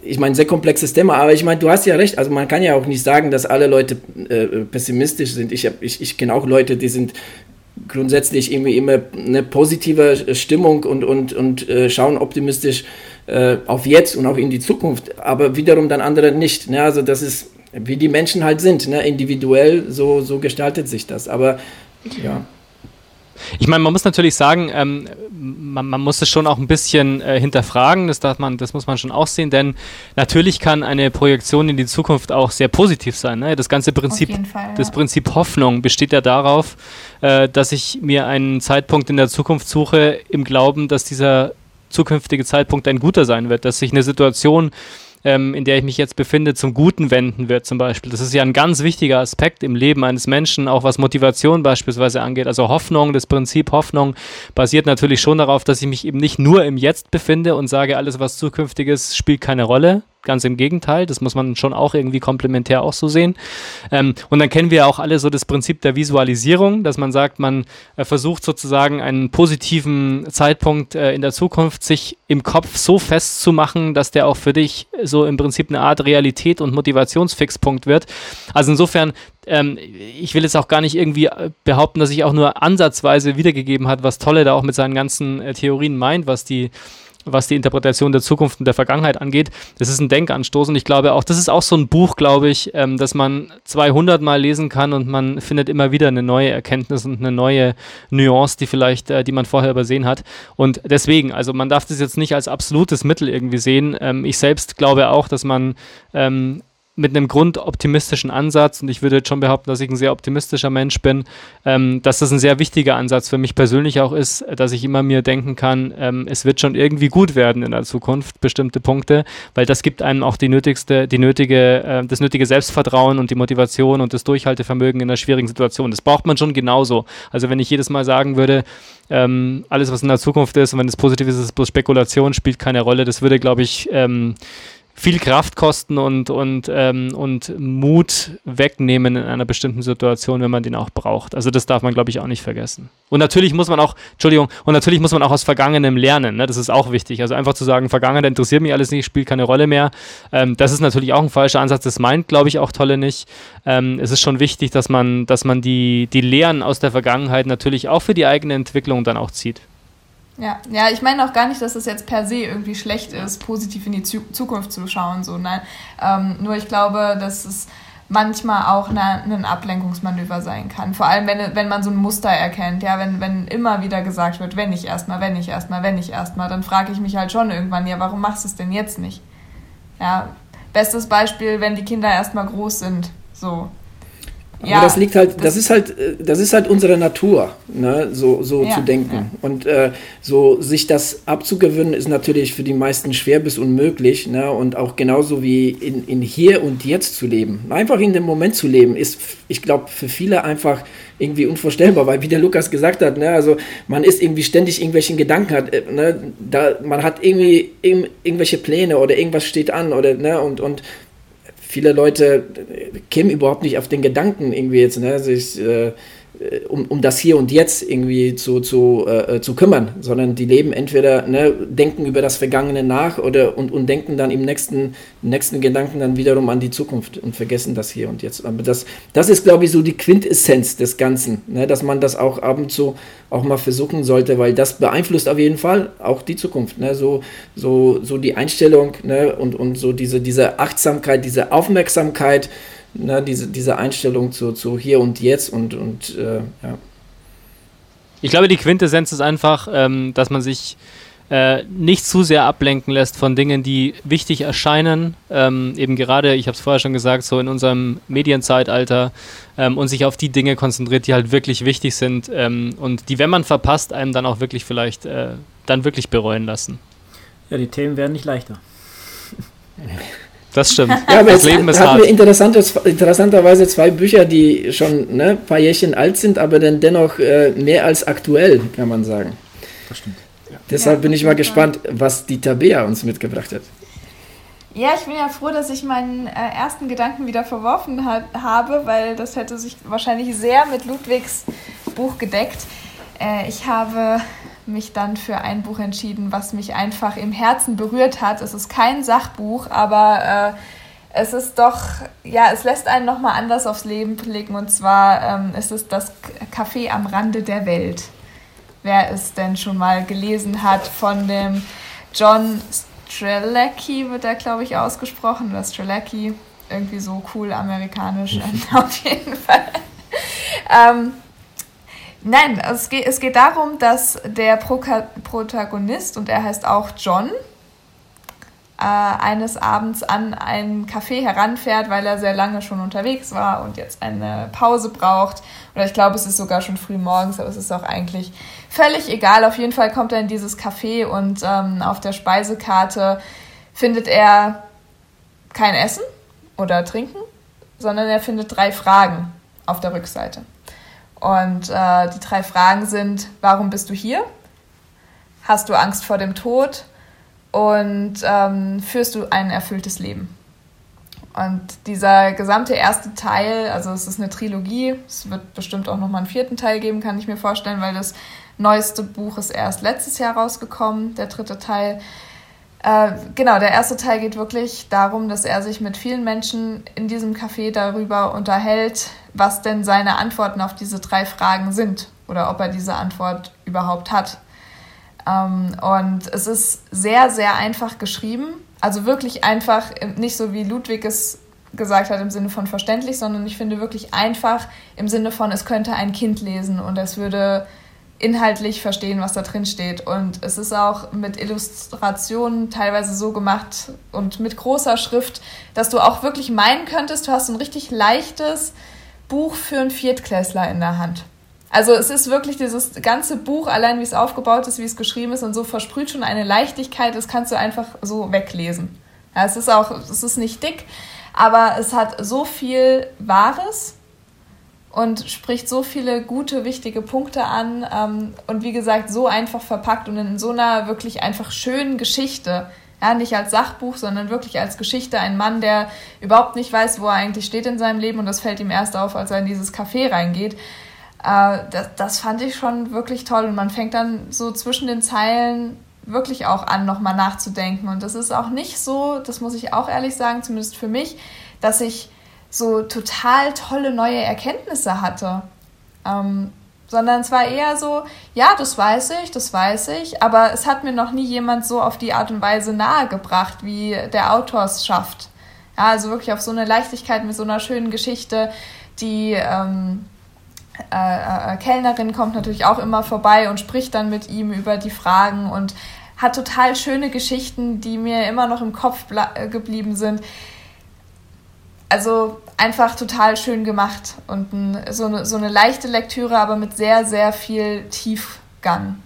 ich meine, sehr komplexes Thema, aber ich meine, du hast ja recht. Also man kann ja auch nicht sagen, dass alle Leute äh, pessimistisch sind. Ich, ich, ich kenne auch Leute, die sind grundsätzlich irgendwie immer eine positive Stimmung und, und, und äh, schauen optimistisch äh, auf jetzt und auch in die Zukunft, aber wiederum dann andere nicht. Ne? Also das ist, wie die Menschen halt sind, ne? individuell, so, so gestaltet sich das. Aber ja. Ich meine, man muss natürlich sagen, ähm, man, man, muss es schon auch ein bisschen äh, hinterfragen, das, darf man, das muss man schon auch sehen, denn natürlich kann eine Projektion in die Zukunft auch sehr positiv sein. Ne? Das ganze Prinzip, Fall, ja. das Prinzip Hoffnung besteht ja darauf, äh, dass ich mir einen Zeitpunkt in der Zukunft suche, im Glauben, dass dieser zukünftige Zeitpunkt ein guter sein wird, dass sich eine Situation ähm, in der ich mich jetzt befinde, zum Guten wenden wird zum Beispiel. Das ist ja ein ganz wichtiger Aspekt im Leben eines Menschen, auch was Motivation beispielsweise angeht. Also Hoffnung, das Prinzip Hoffnung basiert natürlich schon darauf, dass ich mich eben nicht nur im Jetzt befinde und sage, alles was zukünftig ist, spielt keine Rolle, Ganz im Gegenteil, das muss man schon auch irgendwie komplementär auch so sehen. Ähm, und dann kennen wir auch alle so das Prinzip der Visualisierung, dass man sagt, man äh, versucht sozusagen einen positiven Zeitpunkt äh, in der Zukunft sich im Kopf so festzumachen, dass der auch für dich so im Prinzip eine Art Realität und Motivationsfixpunkt wird. Also insofern ähm, ich will jetzt auch gar nicht irgendwie äh, behaupten, dass ich auch nur ansatzweise wiedergegeben hat, was Tolle da auch mit seinen ganzen äh, Theorien meint, was die was die Interpretation der Zukunft und der Vergangenheit angeht. Das ist ein Denkanstoß und ich glaube auch, das ist auch so ein Buch, glaube ich, ähm, das man 200 Mal lesen kann und man findet immer wieder eine neue Erkenntnis und eine neue Nuance, die vielleicht, äh, die man vorher übersehen hat. Und deswegen, also man darf das jetzt nicht als absolutes Mittel irgendwie sehen. Ähm, ich selbst glaube auch, dass man ähm, mit einem grundoptimistischen Ansatz, und ich würde jetzt schon behaupten, dass ich ein sehr optimistischer Mensch bin, ähm, dass das ein sehr wichtiger Ansatz für mich persönlich auch ist, dass ich immer mir denken kann, ähm, es wird schon irgendwie gut werden in der Zukunft, bestimmte Punkte, weil das gibt einem auch die nötigste, die nötige, äh, das nötige Selbstvertrauen und die Motivation und das Durchhaltevermögen in einer schwierigen Situation. Das braucht man schon genauso. Also wenn ich jedes Mal sagen würde, ähm, alles, was in der Zukunft ist und wenn es positiv ist, ist bloß Spekulation, spielt keine Rolle, das würde, glaube ich, ähm, viel Kraft kosten und, und, ähm, und Mut wegnehmen in einer bestimmten Situation, wenn man den auch braucht. Also das darf man, glaube ich, auch nicht vergessen. Und natürlich muss man auch, Entschuldigung, und natürlich muss man auch aus Vergangenem lernen. Ne? Das ist auch wichtig. Also einfach zu sagen, Vergangenheit interessiert mich alles nicht, spielt keine Rolle mehr. Ähm, das ist natürlich auch ein falscher Ansatz. Das meint, glaube ich, auch Tolle nicht. Ähm, es ist schon wichtig, dass man, dass man die, die Lehren aus der Vergangenheit natürlich auch für die eigene Entwicklung dann auch zieht. Ja, ja, ich meine auch gar nicht, dass es jetzt per se irgendwie schlecht ist, positiv in die Zukunft zu schauen. So, nein. Ähm, nur ich glaube, dass es manchmal auch ein Ablenkungsmanöver sein kann. Vor allem, wenn, wenn man so ein Muster erkennt, ja, wenn, wenn immer wieder gesagt wird, wenn ich erstmal, wenn ich erstmal, wenn ich erstmal, dann frage ich mich halt schon irgendwann, ja, warum machst du es denn jetzt nicht? Ja, bestes Beispiel, wenn die Kinder erstmal groß sind. So, ja, Aber das liegt halt, das, das, ist halt, das ist halt unsere Natur, ne? so, so ja, zu denken. Ja. Und äh, so sich das abzugewöhnen, ist natürlich für die meisten schwer bis unmöglich. Ne? Und auch genauso wie in, in hier und jetzt zu leben. Einfach in dem Moment zu leben, ist, ich glaube, für viele einfach irgendwie unvorstellbar, weil wie der Lukas gesagt hat, ne, also man ist irgendwie ständig irgendwelchen Gedanken hat, äh, ne, da, man hat irgendwie irgendwelche Pläne oder irgendwas steht an oder ne, und, und viele Leute kämen überhaupt nicht auf den Gedanken, irgendwie jetzt, ne, sich äh, um, um das Hier und Jetzt irgendwie zu, zu, äh, zu kümmern, sondern die leben entweder, ne, denken über das Vergangene nach oder und, und denken dann im nächsten, nächsten Gedanken dann wiederum an die Zukunft und vergessen das Hier und Jetzt. Aber das, das ist, glaube ich, so die Quintessenz des Ganzen, ne, dass man das auch ab und zu auch mal versuchen sollte, weil das beeinflusst auf jeden Fall auch die Zukunft. Ne, so, so, so die Einstellung ne, und, und so diese, diese Achtsamkeit, diese Aufmerksamkeit, ne, diese, diese Einstellung zu, zu hier und jetzt und, und äh, ja. Ich glaube, die Quintessenz ist einfach, ähm, dass man sich äh, nicht zu sehr ablenken lässt von Dingen, die wichtig erscheinen. Ähm, eben gerade, ich habe es vorher schon gesagt, so in unserem Medienzeitalter ähm, und sich auf die Dinge konzentriert, die halt wirklich wichtig sind ähm, und die, wenn man verpasst, einem dann auch wirklich vielleicht äh, dann wirklich bereuen lassen. Ja, die Themen werden nicht leichter. Das stimmt. Ja, das Leben ist hart. wir interessanterweise zwei Bücher, die schon ne, ein paar Jährchen alt sind, aber dann dennoch äh, mehr als aktuell, kann man sagen. Das stimmt. Ja. Deshalb ja, bin ich mal gespannt, was die Tabea uns mitgebracht hat. Ja, ich bin ja froh, dass ich meinen äh, ersten Gedanken wieder verworfen hat, habe, weil das hätte sich wahrscheinlich sehr mit Ludwigs Buch gedeckt. Äh, ich habe mich dann für ein Buch entschieden, was mich einfach im Herzen berührt hat. Es ist kein Sachbuch, aber äh, es ist doch, ja, es lässt einen nochmal anders aufs Leben blicken. Und zwar ähm, ist es das Café am Rande der Welt. Wer es denn schon mal gelesen hat von dem John Strelacki, wird er, glaube ich, ausgesprochen. Oder Strelacki, irgendwie so cool amerikanisch, auf jeden Fall. ähm, Nein, es geht, es geht darum, dass der Pro Protagonist, und er heißt auch John, äh, eines Abends an ein Café heranfährt, weil er sehr lange schon unterwegs war und jetzt eine Pause braucht. Oder ich glaube, es ist sogar schon früh morgens, aber es ist auch eigentlich völlig egal. Auf jeden Fall kommt er in dieses Café und ähm, auf der Speisekarte findet er kein Essen oder Trinken, sondern er findet drei Fragen auf der Rückseite. Und äh, die drei Fragen sind, warum bist du hier? Hast du Angst vor dem Tod? Und ähm, führst du ein erfülltes Leben? Und dieser gesamte erste Teil, also es ist eine Trilogie, es wird bestimmt auch nochmal einen vierten Teil geben, kann ich mir vorstellen, weil das neueste Buch ist erst letztes Jahr rausgekommen, der dritte Teil. Äh, genau, der erste Teil geht wirklich darum, dass er sich mit vielen Menschen in diesem Café darüber unterhält, was denn seine Antworten auf diese drei Fragen sind oder ob er diese Antwort überhaupt hat. Ähm, und es ist sehr, sehr einfach geschrieben. Also wirklich einfach, nicht so wie Ludwig es gesagt hat im Sinne von verständlich, sondern ich finde wirklich einfach im Sinne von, es könnte ein Kind lesen und es würde inhaltlich verstehen, was da drin steht. Und es ist auch mit Illustrationen teilweise so gemacht und mit großer Schrift, dass du auch wirklich meinen könntest, du hast ein richtig leichtes Buch für einen Viertklässler in der Hand. Also es ist wirklich dieses ganze Buch, allein wie es aufgebaut ist, wie es geschrieben ist und so versprüht schon eine Leichtigkeit, das kannst du einfach so weglesen. Ja, es ist auch, es ist nicht dick, aber es hat so viel Wahres und spricht so viele gute, wichtige Punkte an ähm, und wie gesagt, so einfach verpackt und in so einer wirklich einfach schönen Geschichte. Ja, nicht als Sachbuch, sondern wirklich als Geschichte. Ein Mann, der überhaupt nicht weiß, wo er eigentlich steht in seinem Leben und das fällt ihm erst auf, als er in dieses Café reingeht. Äh, das, das fand ich schon wirklich toll und man fängt dann so zwischen den Zeilen wirklich auch an, nochmal nachzudenken. Und das ist auch nicht so, das muss ich auch ehrlich sagen, zumindest für mich, dass ich so total tolle neue Erkenntnisse hatte. Ähm, sondern es war eher so, ja, das weiß ich, das weiß ich, aber es hat mir noch nie jemand so auf die Art und Weise nahegebracht, wie der Autor es schafft. Ja, also wirklich auf so eine Leichtigkeit mit so einer schönen Geschichte. Die ähm, äh, äh, Kellnerin kommt natürlich auch immer vorbei und spricht dann mit ihm über die Fragen und hat total schöne Geschichten, die mir immer noch im Kopf geblieben sind also einfach total schön gemacht und ein, so, eine, so eine leichte Lektüre, aber mit sehr, sehr viel Tiefgang.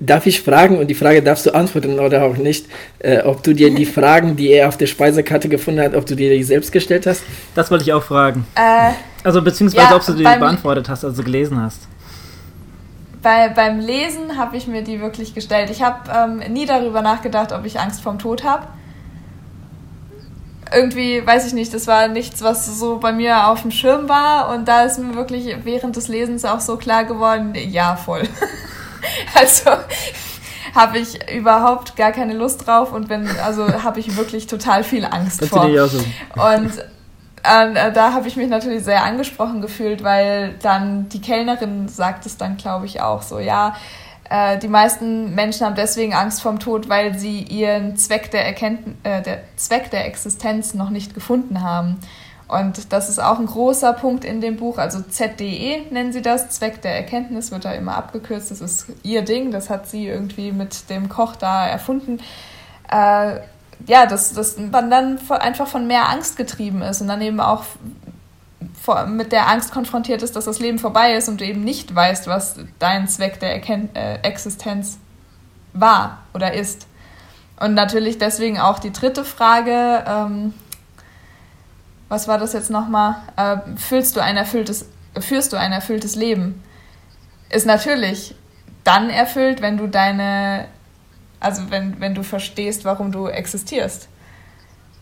Darf ich fragen, und die Frage darfst du antworten oder auch nicht, äh, ob du dir die Fragen, die er auf der Speisekarte gefunden hat, ob du dir die selbst gestellt hast? Das wollte ich auch fragen. Äh, also beziehungsweise ja, ob du die beantwortet hast, also gelesen hast. Bei, beim Lesen habe ich mir die wirklich gestellt. Ich habe ähm, nie darüber nachgedacht, ob ich Angst vorm Tod habe irgendwie, weiß ich nicht, das war nichts, was so bei mir auf dem Schirm war. Und da ist mir wirklich während des Lesens auch so klar geworden, ja, voll. also habe ich überhaupt gar keine Lust drauf und bin, also habe ich wirklich total viel Angst das vor. So. Und äh, da habe ich mich natürlich sehr angesprochen gefühlt, weil dann die Kellnerin sagt es dann, glaube ich, auch so, ja, äh, die meisten Menschen haben deswegen Angst vorm Tod, weil sie ihren Zweck der, Erkennt äh, der Zweck der Existenz noch nicht gefunden haben. Und das ist auch ein großer Punkt in dem Buch. Also ZDE nennen sie das. Zweck der Erkenntnis wird da immer abgekürzt. Das ist ihr Ding. Das hat sie irgendwie mit dem Koch da erfunden. Äh, ja, dass, dass man dann einfach von mehr Angst getrieben ist und dann eben auch mit der Angst konfrontiert ist, dass das Leben vorbei ist und du eben nicht weißt, was dein Zweck der Erken äh, Existenz war oder ist. Und natürlich deswegen auch die dritte Frage, ähm, was war das jetzt nochmal? Äh, fühlst du ein erfülltes, führst du ein erfülltes Leben? Ist natürlich dann erfüllt, wenn du deine, also wenn, wenn du verstehst, warum du existierst.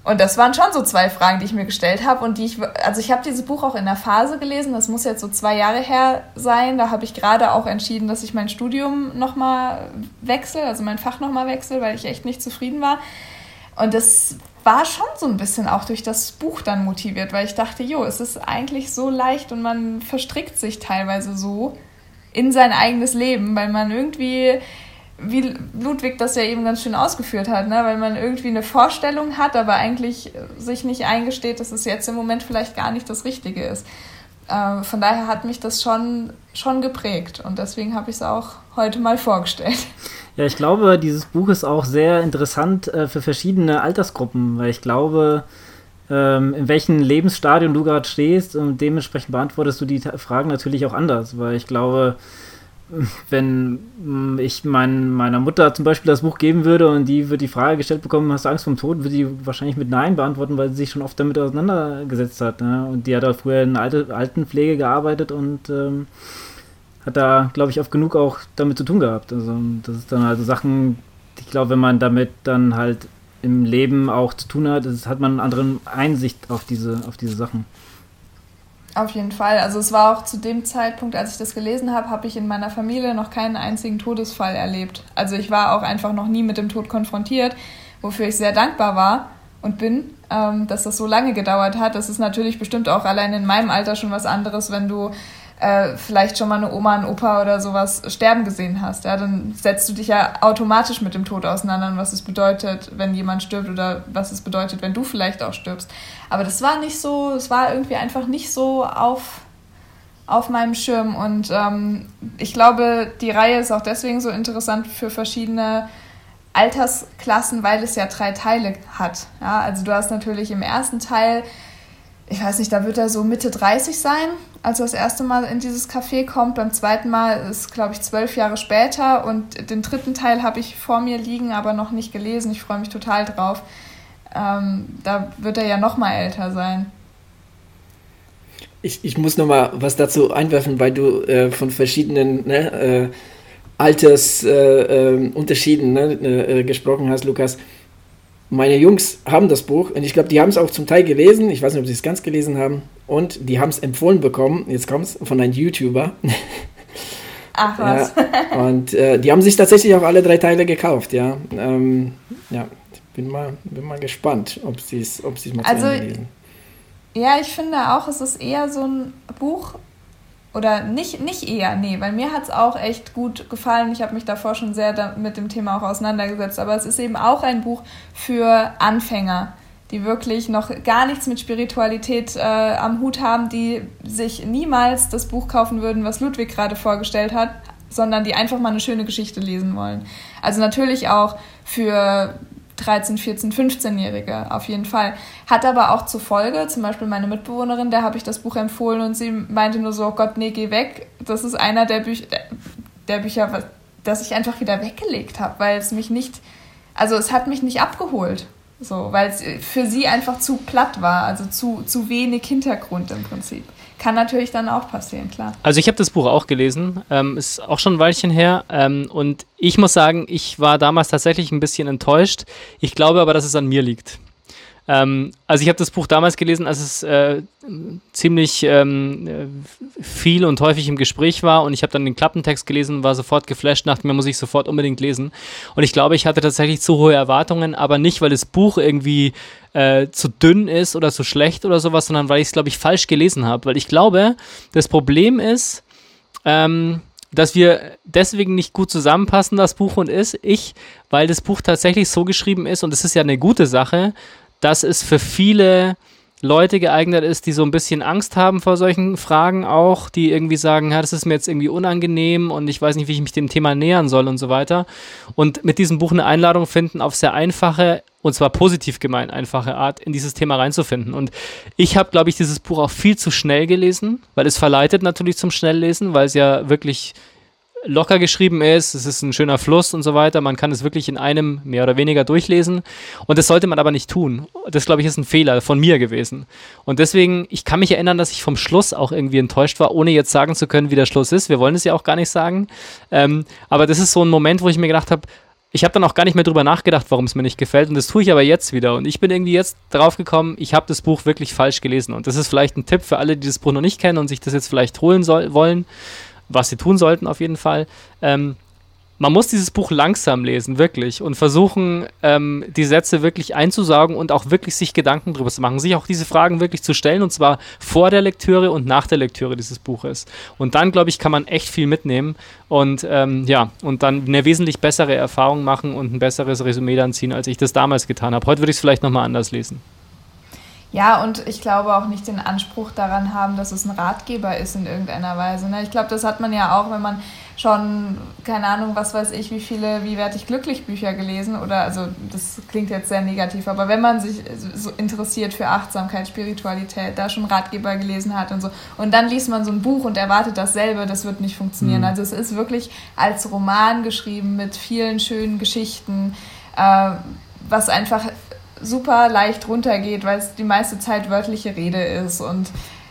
Und das waren schon so zwei Fragen, die ich mir gestellt habe und die ich, also ich habe dieses Buch auch in der Phase gelesen, das muss jetzt so zwei Jahre her sein. Da habe ich gerade auch entschieden, dass ich mein Studium nochmal wechsle, also mein Fach nochmal wechsle, weil ich echt nicht zufrieden war. Und das war schon so ein bisschen auch durch das Buch dann motiviert, weil ich dachte, jo, es ist eigentlich so leicht und man verstrickt sich teilweise so in sein eigenes Leben, weil man irgendwie wie Ludwig das ja eben ganz schön ausgeführt hat, ne? weil man irgendwie eine Vorstellung hat, aber eigentlich sich nicht eingesteht, dass es jetzt im Moment vielleicht gar nicht das Richtige ist. Äh, von daher hat mich das schon, schon geprägt und deswegen habe ich es auch heute mal vorgestellt. Ja, ich glaube, dieses Buch ist auch sehr interessant äh, für verschiedene Altersgruppen, weil ich glaube, ähm, in welchem Lebensstadium du gerade stehst und dementsprechend beantwortest du die Fragen natürlich auch anders, weil ich glaube, wenn mm, ich mein, meiner Mutter zum Beispiel das Buch geben würde und die würde die Frage gestellt bekommen, hast du Angst vom Tod, würde die wahrscheinlich mit Nein beantworten, weil sie sich schon oft damit auseinandergesetzt hat. Ne? Und die hat auch früher in Alte, Altenpflege gearbeitet und ähm, hat da, glaube ich, oft genug auch damit zu tun gehabt. Also das ist dann also Sachen, ich glaube, wenn man damit dann halt im Leben auch zu tun hat, ist, hat man eine andere Einsicht auf diese, auf diese Sachen. Auf jeden Fall. Also es war auch zu dem Zeitpunkt, als ich das gelesen habe, habe ich in meiner Familie noch keinen einzigen Todesfall erlebt. Also ich war auch einfach noch nie mit dem Tod konfrontiert, wofür ich sehr dankbar war und bin, ähm, dass das so lange gedauert hat. Das ist natürlich bestimmt auch allein in meinem Alter schon was anderes, wenn du äh, vielleicht schon mal eine Oma, einen Opa oder sowas sterben gesehen hast. Ja, dann setzt du dich ja automatisch mit dem Tod auseinander was es bedeutet, wenn jemand stirbt oder was es bedeutet, wenn du vielleicht auch stirbst. Aber das war nicht so, es war irgendwie einfach nicht so auf, auf meinem Schirm. Und ähm, ich glaube, die Reihe ist auch deswegen so interessant für verschiedene Altersklassen, weil es ja drei Teile hat. Ja, also du hast natürlich im ersten Teil ich weiß nicht, da wird er so Mitte 30 sein, als er das erste Mal in dieses Café kommt. Beim zweiten Mal ist, glaube ich, zwölf Jahre später und den dritten Teil habe ich vor mir liegen, aber noch nicht gelesen. Ich freue mich total drauf. Ähm, da wird er ja noch mal älter sein. Ich, ich muss noch mal was dazu einwerfen, weil du äh, von verschiedenen ne, äh, Altersunterschieden ne, äh, gesprochen hast, Lukas meine Jungs haben das Buch und ich glaube, die haben es auch zum Teil gelesen. Ich weiß nicht, ob sie es ganz gelesen haben. Und die haben es empfohlen bekommen, jetzt kommt es, von einem YouTuber. Ach was. Ja, und äh, die haben sich tatsächlich auch alle drei Teile gekauft, ja. Ähm, ja, ich bin mal, bin mal gespannt, ob sie es ob mal also, lesen. Ja, ich finde auch, es ist eher so ein Buch, oder nicht, nicht eher, nee, weil mir hat es auch echt gut gefallen. Ich habe mich davor schon sehr mit dem Thema auch auseinandergesetzt. Aber es ist eben auch ein Buch für Anfänger, die wirklich noch gar nichts mit Spiritualität äh, am Hut haben, die sich niemals das Buch kaufen würden, was Ludwig gerade vorgestellt hat, sondern die einfach mal eine schöne Geschichte lesen wollen. Also natürlich auch für 13, 14, 15-Jährige auf jeden Fall. Hat aber auch zur Folge, zum Beispiel meine Mitbewohnerin, der habe ich das Buch empfohlen und sie meinte nur so, oh Gott, nee, geh weg. Das ist einer der, Büch der Bücher, das ich einfach wieder weggelegt habe, weil es mich nicht, also es hat mich nicht abgeholt. So, weil es für sie einfach zu platt war, also zu, zu wenig Hintergrund im Prinzip. Kann natürlich dann auch passieren, klar. Also ich habe das Buch auch gelesen, ähm, ist auch schon ein Weilchen her ähm, und ich muss sagen, ich war damals tatsächlich ein bisschen enttäuscht. Ich glaube aber, dass es an mir liegt. Ähm, also ich habe das Buch damals gelesen, als es äh, ziemlich ähm, äh, viel und häufig im Gespräch war und ich habe dann den Klappentext gelesen, war sofort geflasht, dachte mir, muss ich sofort unbedingt lesen. Und ich glaube, ich hatte tatsächlich zu hohe Erwartungen, aber nicht, weil das Buch irgendwie äh, zu dünn ist oder zu schlecht oder sowas, sondern weil ich es, glaube ich, falsch gelesen habe. Weil ich glaube, das Problem ist, ähm, dass wir deswegen nicht gut zusammenpassen, das Buch und ist, ich, weil das Buch tatsächlich so geschrieben ist und es ist ja eine gute Sache, dass es für viele Leute geeignet ist, die so ein bisschen Angst haben vor solchen Fragen auch, die irgendwie sagen, ja, das ist mir jetzt irgendwie unangenehm und ich weiß nicht, wie ich mich dem Thema nähern soll und so weiter. Und mit diesem Buch eine Einladung finden, auf sehr einfache, und zwar positiv gemeint, einfache Art, in dieses Thema reinzufinden. Und ich habe, glaube ich, dieses Buch auch viel zu schnell gelesen, weil es verleitet natürlich zum Schnelllesen, weil es ja wirklich locker geschrieben ist, es ist ein schöner Fluss und so weiter. Man kann es wirklich in einem mehr oder weniger durchlesen. Und das sollte man aber nicht tun. Das, glaube ich, ist ein Fehler von mir gewesen. Und deswegen, ich kann mich erinnern, dass ich vom Schluss auch irgendwie enttäuscht war, ohne jetzt sagen zu können, wie der Schluss ist. Wir wollen es ja auch gar nicht sagen. Ähm, aber das ist so ein Moment, wo ich mir gedacht habe, ich habe dann auch gar nicht mehr drüber nachgedacht, warum es mir nicht gefällt. Und das tue ich aber jetzt wieder. Und ich bin irgendwie jetzt drauf gekommen, ich habe das Buch wirklich falsch gelesen. Und das ist vielleicht ein Tipp für alle, die das Buch noch nicht kennen und sich das jetzt vielleicht holen soll, wollen was sie tun sollten auf jeden Fall. Ähm, man muss dieses Buch langsam lesen, wirklich, und versuchen, ähm, die Sätze wirklich einzusaugen und auch wirklich sich Gedanken darüber zu machen, sich auch diese Fragen wirklich zu stellen, und zwar vor der Lektüre und nach der Lektüre dieses Buches. Und dann, glaube ich, kann man echt viel mitnehmen und ähm, ja, und dann eine wesentlich bessere Erfahrung machen und ein besseres Resümee dann ziehen, als ich das damals getan habe. Heute würde ich es vielleicht nochmal anders lesen. Ja, und ich glaube auch nicht den Anspruch daran haben, dass es ein Ratgeber ist in irgendeiner Weise. Ne? Ich glaube, das hat man ja auch, wenn man schon, keine Ahnung, was weiß ich, wie viele Wie werde ich glücklich Bücher gelesen oder, also das klingt jetzt sehr negativ, aber wenn man sich so interessiert für Achtsamkeit, Spiritualität, da schon Ratgeber gelesen hat und so und dann liest man so ein Buch und erwartet dasselbe, das wird nicht funktionieren. Mhm. Also es ist wirklich als Roman geschrieben mit vielen schönen Geschichten, äh, was einfach super leicht runtergeht, weil es die meiste Zeit wörtliche Rede ist und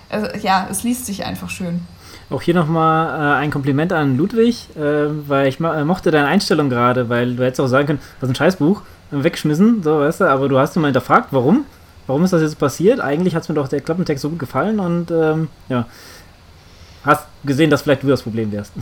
äh, ja, es liest sich einfach schön. Auch hier nochmal äh, ein Kompliment an Ludwig, äh, weil ich äh, mochte deine Einstellung gerade, weil du hättest auch sagen können, das ist ein Scheißbuch, äh, weggeschmissen, so weißt du, aber du hast immer hinterfragt, warum? Warum ist das jetzt passiert? Eigentlich hat es mir doch der Klappentext so gut gefallen und ähm, ja, hast gesehen, dass vielleicht du das Problem wärst.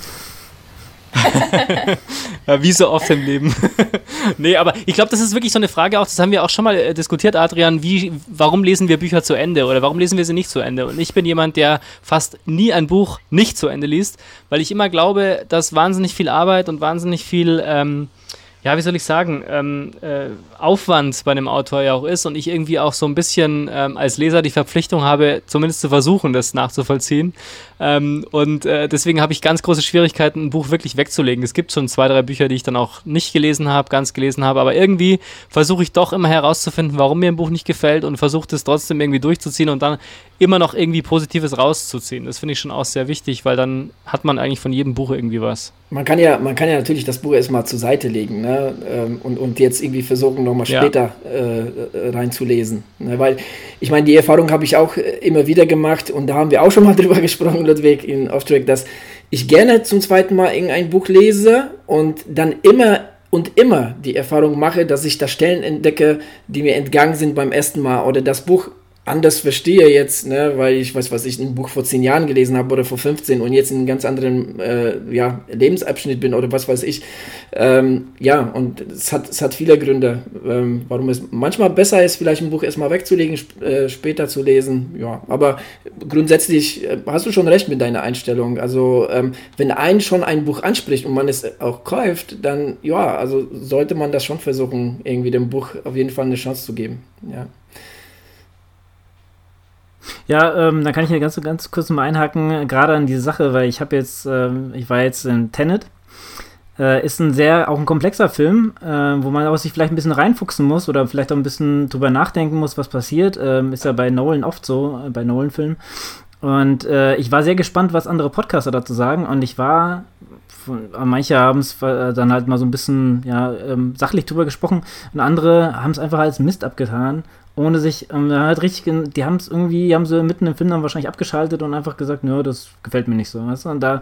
wie so oft im Leben. nee, aber ich glaube, das ist wirklich so eine Frage auch, das haben wir auch schon mal äh, diskutiert, Adrian, wie, warum lesen wir Bücher zu Ende oder warum lesen wir sie nicht zu Ende? Und ich bin jemand, der fast nie ein Buch nicht zu Ende liest, weil ich immer glaube, dass wahnsinnig viel Arbeit und wahnsinnig viel ähm, ja, wie soll ich sagen, ähm, äh, Aufwand bei einem Autor ja auch ist und ich irgendwie auch so ein bisschen ähm, als Leser die Verpflichtung habe, zumindest zu versuchen, das nachzuvollziehen. Ähm, und äh, deswegen habe ich ganz große Schwierigkeiten, ein Buch wirklich wegzulegen. Es gibt schon zwei, drei Bücher, die ich dann auch nicht gelesen habe, ganz gelesen habe, aber irgendwie versuche ich doch immer herauszufinden, warum mir ein Buch nicht gefällt und versuche es trotzdem irgendwie durchzuziehen und dann immer noch irgendwie Positives rauszuziehen. Das finde ich schon auch sehr wichtig, weil dann hat man eigentlich von jedem Buch irgendwie was. Man kann ja, man kann ja natürlich das Buch erstmal zur Seite legen ne? Ähm, und, und jetzt irgendwie versuchen, nochmal später ja. äh, reinzulesen. Ne? Weil ich meine, die Erfahrung habe ich auch äh, immer wieder gemacht und da haben wir auch schon mal drüber gesprochen, Ludwig, in Auftrag, dass ich gerne zum zweiten Mal irgendein Buch lese und dann immer und immer die Erfahrung mache, dass ich da Stellen entdecke, die mir entgangen sind beim ersten Mal oder das Buch anders verstehe jetzt, ne, weil ich weiß, was ich ein Buch vor zehn Jahren gelesen habe oder vor 15 und jetzt in einem ganz anderen äh, ja, Lebensabschnitt bin oder was weiß ich. Ähm, ja, und es hat, es hat viele Gründe, ähm, warum es manchmal besser ist, vielleicht ein Buch erstmal wegzulegen, sp äh, später zu lesen. Ja, aber grundsätzlich äh, hast du schon recht mit deiner Einstellung. Also, ähm, wenn ein schon ein Buch anspricht und man es auch kauft, dann ja, also sollte man das schon versuchen, irgendwie dem Buch auf jeden Fall eine Chance zu geben. Ja. Ja, ähm, dann kann ich hier ganz, ganz kurz mal einhaken, gerade an diese Sache, weil ich habe jetzt, ähm, ich war jetzt in Tenet. Äh, ist ein sehr, auch ein komplexer Film, äh, wo man auch sich vielleicht ein bisschen reinfuchsen muss oder vielleicht auch ein bisschen drüber nachdenken muss, was passiert. Ähm, ist ja bei Nolan oft so, äh, bei Nolan-Filmen. Und äh, ich war sehr gespannt, was andere Podcaster dazu sagen. Und ich war, von, manche haben es äh, dann halt mal so ein bisschen ja, ähm, sachlich drüber gesprochen und andere haben es einfach als Mist abgetan ohne sich, ähm, halt richtig, die haben es irgendwie, haben sie mitten im Film dann wahrscheinlich abgeschaltet und einfach gesagt, nö, das gefällt mir nicht so, weißt du? Und da,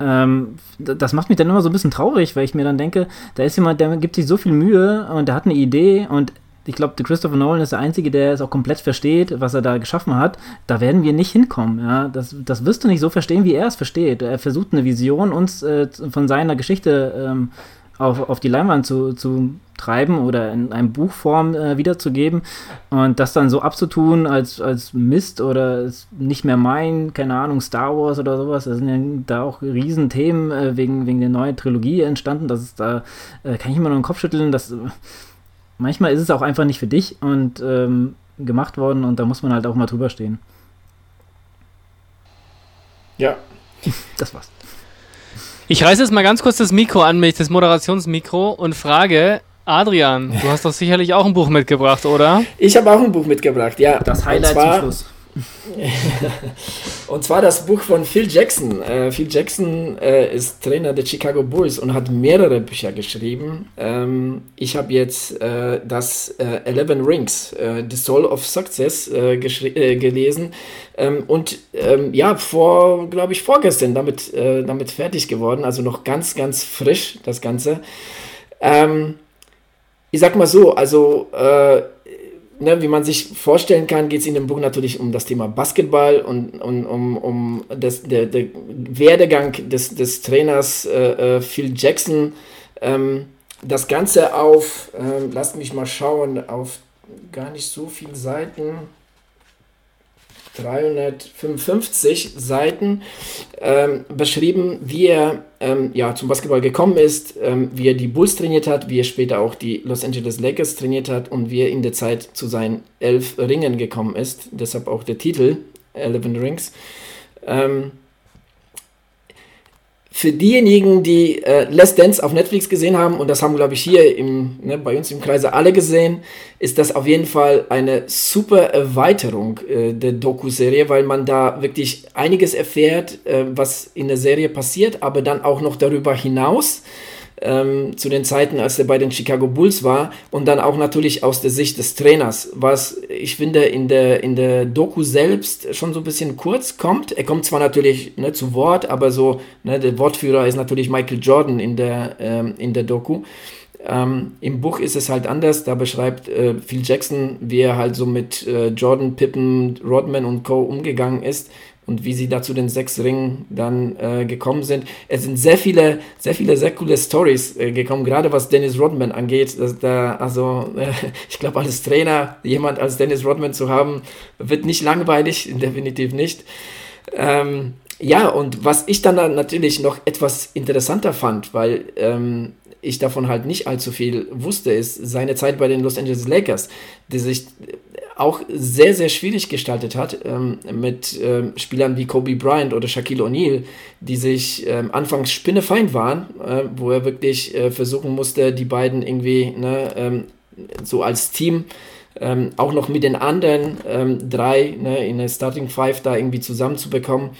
ähm, das macht mich dann immer so ein bisschen traurig, weil ich mir dann denke, da ist jemand, der gibt sich so viel Mühe und der hat eine Idee und ich glaube, Christopher Nolan ist der Einzige, der es auch komplett versteht, was er da geschaffen hat. Da werden wir nicht hinkommen. Ja? Das, das wirst du nicht so verstehen, wie er es versteht. Er versucht eine Vision uns äh, von seiner Geschichte ähm, auf, auf die Leinwand zu, zu treiben oder in einem Buchform äh, wiederzugeben und das dann so abzutun als, als Mist oder nicht mehr mein, keine Ahnung, Star Wars oder sowas, da sind ja da auch Riesenthemen äh, wegen, wegen der neuen Trilogie entstanden, das ist da, äh, kann ich immer nur den Kopf schütteln, dass manchmal ist es auch einfach nicht für dich und ähm, gemacht worden und da muss man halt auch mal drüber stehen. Ja. Das war's. Ich reiße jetzt mal ganz kurz das Mikro an mich, das Moderationsmikro, und frage, Adrian, du hast doch sicherlich auch ein Buch mitgebracht, oder? Ich habe auch ein Buch mitgebracht, ja. Das Highlight zum Schluss. und zwar das Buch von Phil Jackson. Äh, Phil Jackson äh, ist Trainer der Chicago Bulls und hat mehrere Bücher geschrieben. Ähm, ich habe jetzt äh, das äh, Eleven Rings, äh, The Soul of Success, äh, gelesen. Ähm, und ähm, ja, vor, glaube ich, vorgestern damit, damit fertig geworden. Also noch ganz, ganz frisch das Ganze. Ähm, ich sag mal so, also ne, wie man sich vorstellen kann, geht es in dem Buch natürlich um das Thema Basketball und, und um, um das, der, der Werdegang des, des Trainers äh, äh Phil Jackson. Ähm, das Ganze auf, äh, lasst mich mal schauen, auf gar nicht so vielen Seiten. 355 Seiten ähm, beschrieben, wie er ähm, ja, zum Basketball gekommen ist, ähm, wie er die Bulls trainiert hat, wie er später auch die Los Angeles Lakers trainiert hat und wie er in der Zeit zu seinen elf Ringen gekommen ist. Deshalb auch der Titel Eleven Rings. Ähm, für diejenigen, die äh, Less Dance auf Netflix gesehen haben, und das haben, glaube ich, hier im, ne, bei uns im Kreise alle gesehen, ist das auf jeden Fall eine super Erweiterung äh, der Doku-Serie, weil man da wirklich einiges erfährt, äh, was in der Serie passiert, aber dann auch noch darüber hinaus ähm, zu den Zeiten, als er bei den Chicago Bulls war und dann auch natürlich aus der Sicht des Trainers, was ich finde in der, in der Doku selbst schon so ein bisschen kurz kommt. Er kommt zwar natürlich ne, zu Wort, aber so, ne, der Wortführer ist natürlich Michael Jordan in der, ähm, in der Doku. Ähm, Im Buch ist es halt anders. Da beschreibt äh, Phil Jackson, wie er halt so mit äh, Jordan, Pippen, Rodman und Co. umgegangen ist und wie sie da zu den sechs Ringen dann äh, gekommen sind. Es sind sehr viele, sehr viele, sehr coole Stories äh, gekommen, gerade was Dennis Rodman angeht. Dass da, also, äh, ich glaube, als Trainer jemand als Dennis Rodman zu haben, wird nicht langweilig, definitiv nicht. Ähm, ja, und was ich dann natürlich noch etwas interessanter fand, weil ähm, ich davon halt nicht allzu viel wusste, ist seine Zeit bei den Los Angeles Lakers, die sich auch sehr, sehr schwierig gestaltet hat ähm, mit ähm, Spielern wie Kobe Bryant oder Shaquille O'Neal, die sich ähm, anfangs spinnefeind waren, äh, wo er wirklich äh, versuchen musste, die beiden irgendwie ne, ähm, so als Team ähm, auch noch mit den anderen ähm, drei ne, in der Starting Five da irgendwie zusammenzubekommen.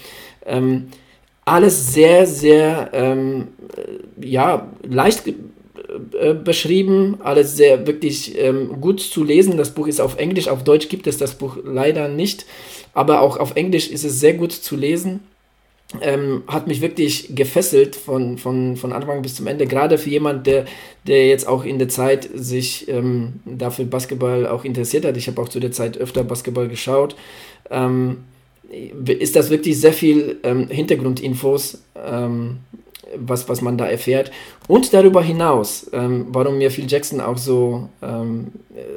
Alles sehr, sehr, ähm, ja, leicht äh, beschrieben, alles sehr wirklich ähm, gut zu lesen. Das Buch ist auf Englisch, auf Deutsch gibt es das Buch leider nicht, aber auch auf Englisch ist es sehr gut zu lesen. Ähm, hat mich wirklich gefesselt von, von, von Anfang bis zum Ende, gerade für jemand, der, der jetzt auch in der Zeit sich ähm, dafür Basketball auch interessiert hat. Ich habe auch zu der Zeit öfter Basketball geschaut. Ähm, ist das wirklich sehr viel ähm, Hintergrundinfos, ähm, was, was man da erfährt. Und darüber hinaus, ähm, warum mir Phil Jackson auch so ähm,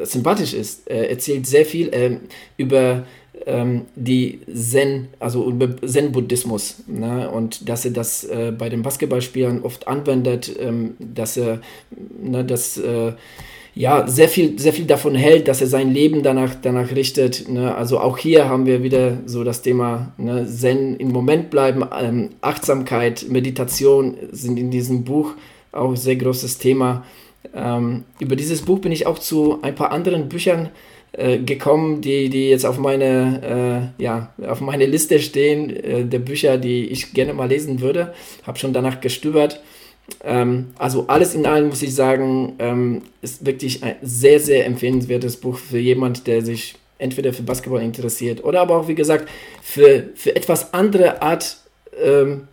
sympathisch ist, er erzählt sehr viel ähm, über ähm, die Zen, also über Zen-Buddhismus. Ne? Und dass er das äh, bei den Basketballspielern oft anwendet, dass er ne, das äh, ja, sehr viel, sehr viel davon hält, dass er sein Leben danach, danach richtet. Ne? Also auch hier haben wir wieder so das Thema ne? Zen im Moment bleiben, ähm, Achtsamkeit, Meditation sind in diesem Buch auch ein sehr großes Thema. Ähm, über dieses Buch bin ich auch zu ein paar anderen Büchern äh, gekommen, die, die jetzt auf meine, äh, ja, auf meine Liste stehen, äh, der Bücher, die ich gerne mal lesen würde. Habe schon danach gestöbert. Ähm, also alles in allem muss ich sagen, ähm, ist wirklich ein sehr, sehr empfehlenswertes Buch für jemand, der sich entweder für Basketball interessiert oder aber auch, wie gesagt, für, für etwas andere Art ähm,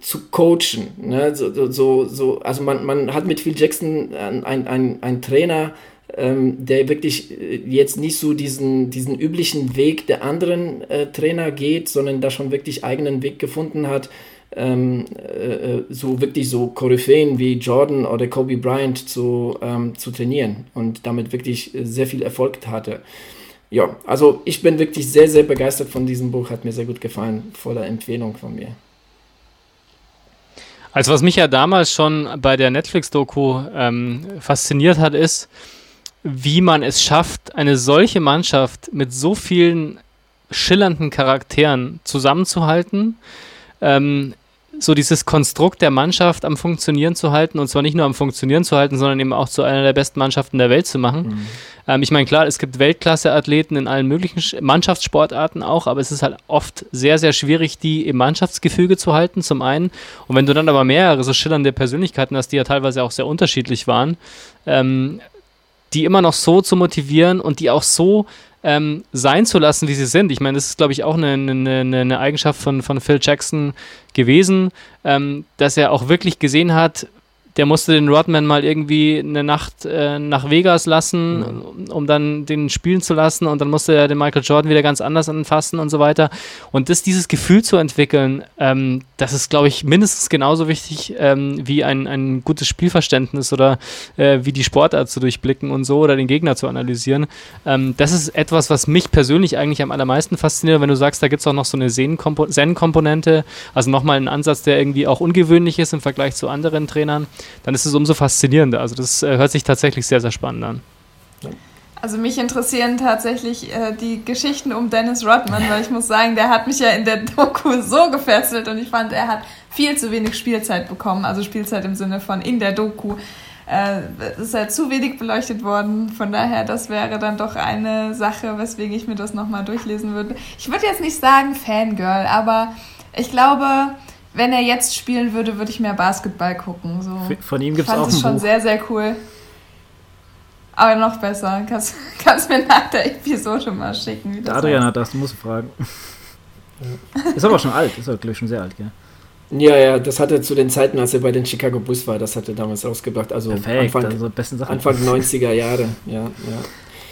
zu coachen. Ne? So, so, so, also man, man hat mit Phil Jackson einen ein, ein Trainer, ähm, der wirklich äh, jetzt nicht so diesen, diesen üblichen Weg der anderen äh, Trainer geht, sondern da schon wirklich eigenen Weg gefunden hat, ähm, äh, äh, so wirklich so Koryphäen wie Jordan oder Kobe Bryant zu, ähm, zu trainieren und damit wirklich sehr viel Erfolg hatte. Ja, also ich bin wirklich sehr, sehr begeistert von diesem Buch, hat mir sehr gut gefallen, voller Empfehlung von mir. Also was mich ja damals schon bei der Netflix-Doku ähm, fasziniert hat, ist, wie man es schafft, eine solche Mannschaft mit so vielen schillernden Charakteren zusammenzuhalten, ähm, so dieses Konstrukt der Mannschaft am Funktionieren zu halten und zwar nicht nur am Funktionieren zu halten, sondern eben auch zu einer der besten Mannschaften der Welt zu machen. Mhm. Ähm, ich meine, klar, es gibt Weltklasse-Athleten in allen möglichen Sch Mannschaftssportarten auch, aber es ist halt oft sehr, sehr schwierig, die im Mannschaftsgefüge zu halten, zum einen. Und wenn du dann aber mehrere so schillernde Persönlichkeiten hast, die ja teilweise auch sehr unterschiedlich waren, ähm, die immer noch so zu motivieren und die auch so ähm, sein zu lassen, wie sie sind. Ich meine, das ist, glaube ich, auch eine, eine, eine, Eigenschaft von, von Phil Jackson gewesen, ähm, dass er auch wirklich gesehen hat, der musste den Rodman mal irgendwie eine Nacht äh, nach Vegas lassen, mhm. um dann den spielen zu lassen und dann musste er den Michael Jordan wieder ganz anders anfassen und so weiter. Und das, dieses Gefühl zu entwickeln, ähm, das ist, glaube ich, mindestens genauso wichtig ähm, wie ein, ein gutes Spielverständnis oder äh, wie die Sportart zu durchblicken und so oder den Gegner zu analysieren. Ähm, das ist etwas, was mich persönlich eigentlich am allermeisten fasziniert, wenn du sagst, da gibt es auch noch so eine Zen-Komponente, also nochmal ein Ansatz, der irgendwie auch ungewöhnlich ist im Vergleich zu anderen Trainern dann ist es umso faszinierender. Also das äh, hört sich tatsächlich sehr, sehr spannend an. Also mich interessieren tatsächlich äh, die Geschichten um Dennis Rodman, weil ich muss sagen, der hat mich ja in der Doku so gefesselt und ich fand, er hat viel zu wenig Spielzeit bekommen. Also Spielzeit im Sinne von in der Doku. Äh, ist halt zu wenig beleuchtet worden. Von daher, das wäre dann doch eine Sache, weswegen ich mir das nochmal durchlesen würde. Ich würde jetzt nicht sagen Fangirl, aber ich glaube, wenn er jetzt spielen würde, würde ich mehr Basketball gucken. So. Von ihm gibt es auch ein schon Buch. sehr, sehr cool. Aber noch besser. Kannst, kannst mir nach der Episode mal schicken. der Adrian heißt. hat das, du musst fragen. ist aber schon alt, ist aber, glaube ich, schon sehr alt, gell? Ja, ja, das hat er zu den Zeiten, als er bei den Chicago Bulls war, das hat er damals rausgebracht. Also Perfekt, Anfang, also Anfang 90er Jahre, ja, ja.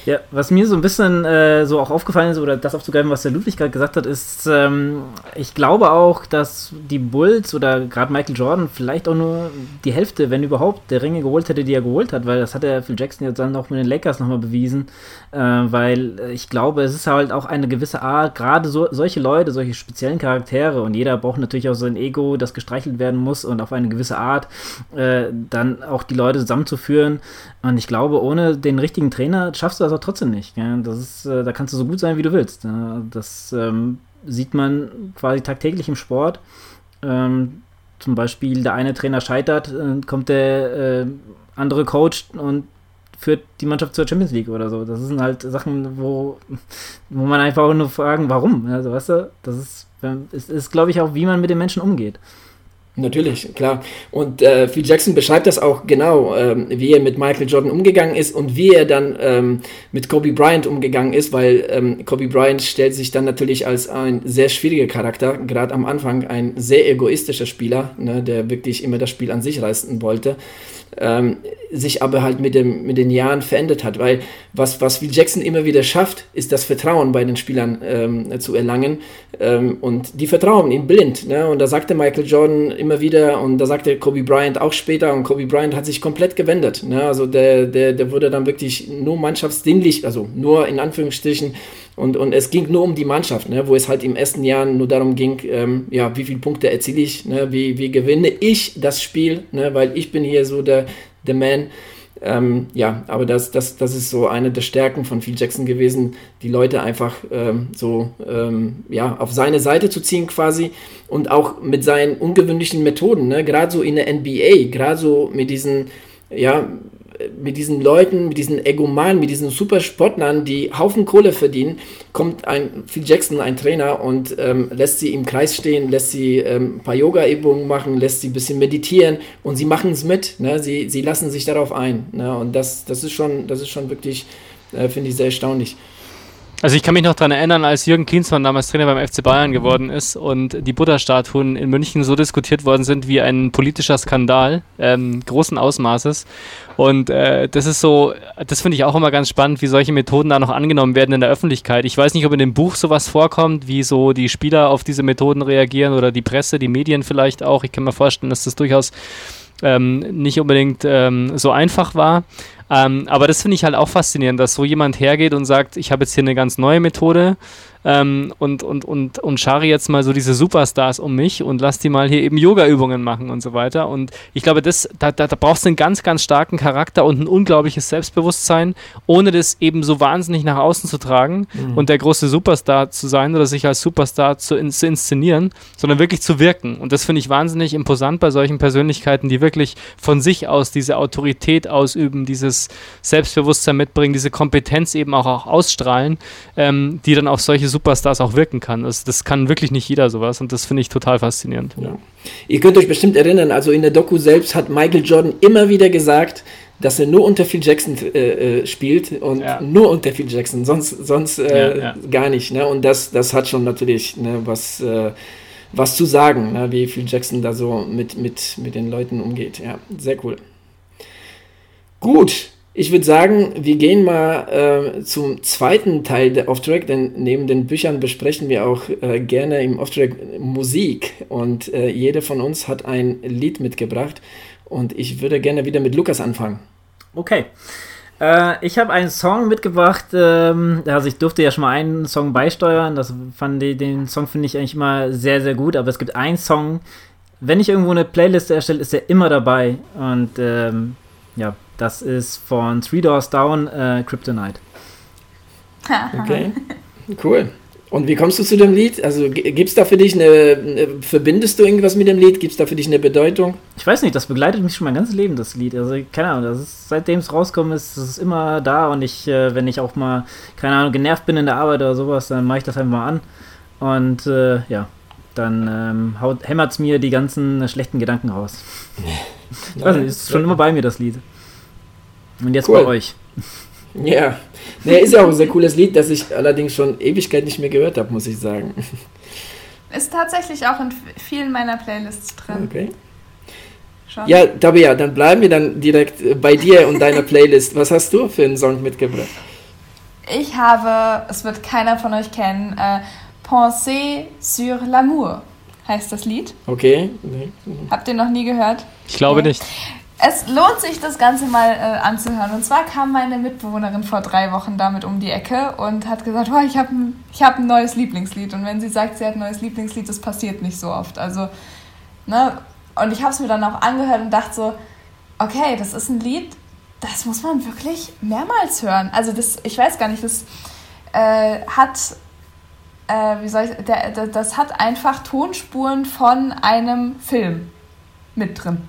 Ja, was mir so ein bisschen äh, so auch aufgefallen ist, oder das aufzugreifen, was der Ludwig gerade gesagt hat, ist, ähm, ich glaube auch, dass die Bulls oder gerade Michael Jordan vielleicht auch nur die Hälfte, wenn überhaupt, der Ringe geholt hätte, die er geholt hat, weil das hat er Phil Jackson jetzt dann auch mit den Lakers nochmal bewiesen, äh, weil ich glaube, es ist halt auch eine gewisse Art, gerade so, solche Leute, solche speziellen Charaktere und jeder braucht natürlich auch sein Ego, das gestreichelt werden muss und auf eine gewisse Art äh, dann auch die Leute zusammenzuführen, und ich glaube, ohne den richtigen Trainer schaffst du das auch trotzdem nicht. Gell? Das ist, äh, da kannst du so gut sein, wie du willst. Das ähm, sieht man quasi tagtäglich im Sport. Ähm, zum Beispiel, der eine Trainer scheitert, äh, kommt der äh, andere Coach und führt die Mannschaft zur Champions League oder so. Das sind halt Sachen, wo, wo man einfach nur fragen, warum. Also, weißt du, das ist, ist, ist glaube ich, auch, wie man mit den Menschen umgeht. Natürlich, klar. Und äh, Phil Jackson beschreibt das auch genau, ähm, wie er mit Michael Jordan umgegangen ist und wie er dann ähm, mit Kobe Bryant umgegangen ist, weil ähm, Kobe Bryant stellt sich dann natürlich als ein sehr schwieriger Charakter, gerade am Anfang ein sehr egoistischer Spieler, ne, der wirklich immer das Spiel an sich reißen wollte ähm, sich aber halt mit, dem, mit den Jahren verändert hat. Weil was, was Phil Jackson immer wieder schafft, ist das Vertrauen bei den Spielern ähm, zu erlangen. Ähm, und die vertrauen ihm blind. Ne? Und da sagte Michael Jordan immer wieder, und da sagte Kobe Bryant auch später, und Kobe Bryant hat sich komplett gewendet. Ne? Also der, der, der wurde dann wirklich nur mannschaftsdienlich, also nur in Anführungsstrichen und, und es ging nur um die Mannschaft, ne, wo es halt im ersten Jahr nur darum ging, ähm, ja, wie viele Punkte erziele ich, ne, wie, wie gewinne ich das Spiel, ne, weil ich bin hier so der, der Man. Ähm, ja, aber das, das, das ist so eine der Stärken von Phil Jackson gewesen, die Leute einfach ähm, so ähm, ja, auf seine Seite zu ziehen quasi und auch mit seinen ungewöhnlichen Methoden, ne? gerade so in der NBA, gerade so mit diesen ja, mit diesen Leuten, mit diesen Egomanen, mit diesen Supersportlern, die Haufen Kohle verdienen, kommt ein Phil Jackson, ein Trainer, und ähm, lässt sie im Kreis stehen, lässt sie ähm, ein paar Yoga-Übungen machen, lässt sie ein bisschen meditieren und sie machen es mit. Ne? Sie, sie lassen sich darauf ein. Ne? Und das, das, ist schon, das ist schon wirklich, äh, finde ich, sehr erstaunlich. Also ich kann mich noch daran erinnern, als Jürgen Klinsmann damals Trainer beim FC Bayern geworden ist und die Butterstatuen in München so diskutiert worden sind wie ein politischer Skandal ähm, großen Ausmaßes. Und äh, das ist so, das finde ich auch immer ganz spannend, wie solche Methoden da noch angenommen werden in der Öffentlichkeit. Ich weiß nicht, ob in dem Buch sowas vorkommt, wie so die Spieler auf diese Methoden reagieren oder die Presse, die Medien vielleicht auch. Ich kann mir vorstellen, dass das durchaus ähm, nicht unbedingt ähm, so einfach war. Ähm, aber das finde ich halt auch faszinierend, dass so jemand hergeht und sagt, ich habe jetzt hier eine ganz neue Methode ähm, und, und, und, und schare jetzt mal so diese Superstars um mich und lass die mal hier eben Yoga-Übungen machen und so weiter. Und ich glaube, das, da, da, da brauchst du einen ganz, ganz starken Charakter und ein unglaubliches Selbstbewusstsein, ohne das eben so wahnsinnig nach außen zu tragen mhm. und der große Superstar zu sein oder sich als Superstar zu, in, zu inszenieren, sondern wirklich zu wirken. Und das finde ich wahnsinnig imposant bei solchen Persönlichkeiten, die wirklich von sich aus diese Autorität ausüben, dieses Selbstbewusstsein mitbringen, diese Kompetenz eben auch, auch ausstrahlen, ähm, die dann auf solche Superstars auch wirken kann. Das, das kann wirklich nicht jeder sowas und das finde ich total faszinierend. Ja. Ihr könnt euch bestimmt erinnern, also in der Doku selbst hat Michael Jordan immer wieder gesagt, dass er nur unter Phil Jackson äh, äh, spielt und ja. nur unter Phil Jackson, sonst, sonst äh, ja, gar nicht. Ne? Und das, das hat schon natürlich ne, was, äh, was zu sagen, ne? wie Phil Jackson da so mit, mit, mit den Leuten umgeht. Ja, sehr cool. Gut, ich würde sagen, wir gehen mal äh, zum zweiten Teil der Off-Track, denn neben den Büchern besprechen wir auch äh, gerne im Off-Track Musik. Und äh, jeder von uns hat ein Lied mitgebracht. Und ich würde gerne wieder mit Lukas anfangen. Okay. Äh, ich habe einen Song mitgebracht, ähm, also ich durfte ja schon mal einen Song beisteuern, das fand ich, den Song finde ich eigentlich immer sehr, sehr gut, aber es gibt einen Song, wenn ich irgendwo eine Playlist erstelle, ist er immer dabei. Und ähm, ja, das ist von Three Doors Down, äh, Kryptonite. okay, cool. Und wie kommst du zu dem Lied? Also gibt es da für dich eine, verbindest du irgendwas mit dem Lied? Gibt es da für dich eine Bedeutung? Ich weiß nicht, das begleitet mich schon mein ganzes Leben, das Lied. Also keine Ahnung, das ist, seitdem es rauskommt, ist es immer da und ich, äh, wenn ich auch mal, keine Ahnung, genervt bin in der Arbeit oder sowas, dann mache ich das einfach mal an. Und äh, ja, dann ähm, hämmert es mir die ganzen schlechten Gedanken raus. ich weiß nicht, ist schon immer bei mir, das Lied. Und jetzt cool. bei euch. Ja, nee, ist ja auch ein sehr cooles Lied, das ich allerdings schon Ewigkeit nicht mehr gehört habe, muss ich sagen. Ist tatsächlich auch in vielen meiner Playlists drin. Okay. Schon. Ja, Tabea, dann bleiben wir dann direkt äh, bei dir und deiner Playlist. Was hast du für einen Song mitgebracht? Ich habe, es wird keiner von euch kennen, äh, Pensée sur l'amour heißt das Lied. Okay. Habt ihr noch nie gehört? Ich glaube nee. nicht. Es lohnt sich, das Ganze mal äh, anzuhören. Und zwar kam meine Mitbewohnerin vor drei Wochen damit um die Ecke und hat gesagt, oh, ich habe ein, hab ein neues Lieblingslied. Und wenn sie sagt, sie hat ein neues Lieblingslied, das passiert nicht so oft. Also, ne? Und ich habe es mir dann auch angehört und dachte so, okay, das ist ein Lied, das muss man wirklich mehrmals hören. Also das, ich weiß gar nicht, das äh, hat, äh, wie soll ich, der, der, das hat einfach Tonspuren von einem Film mit drin.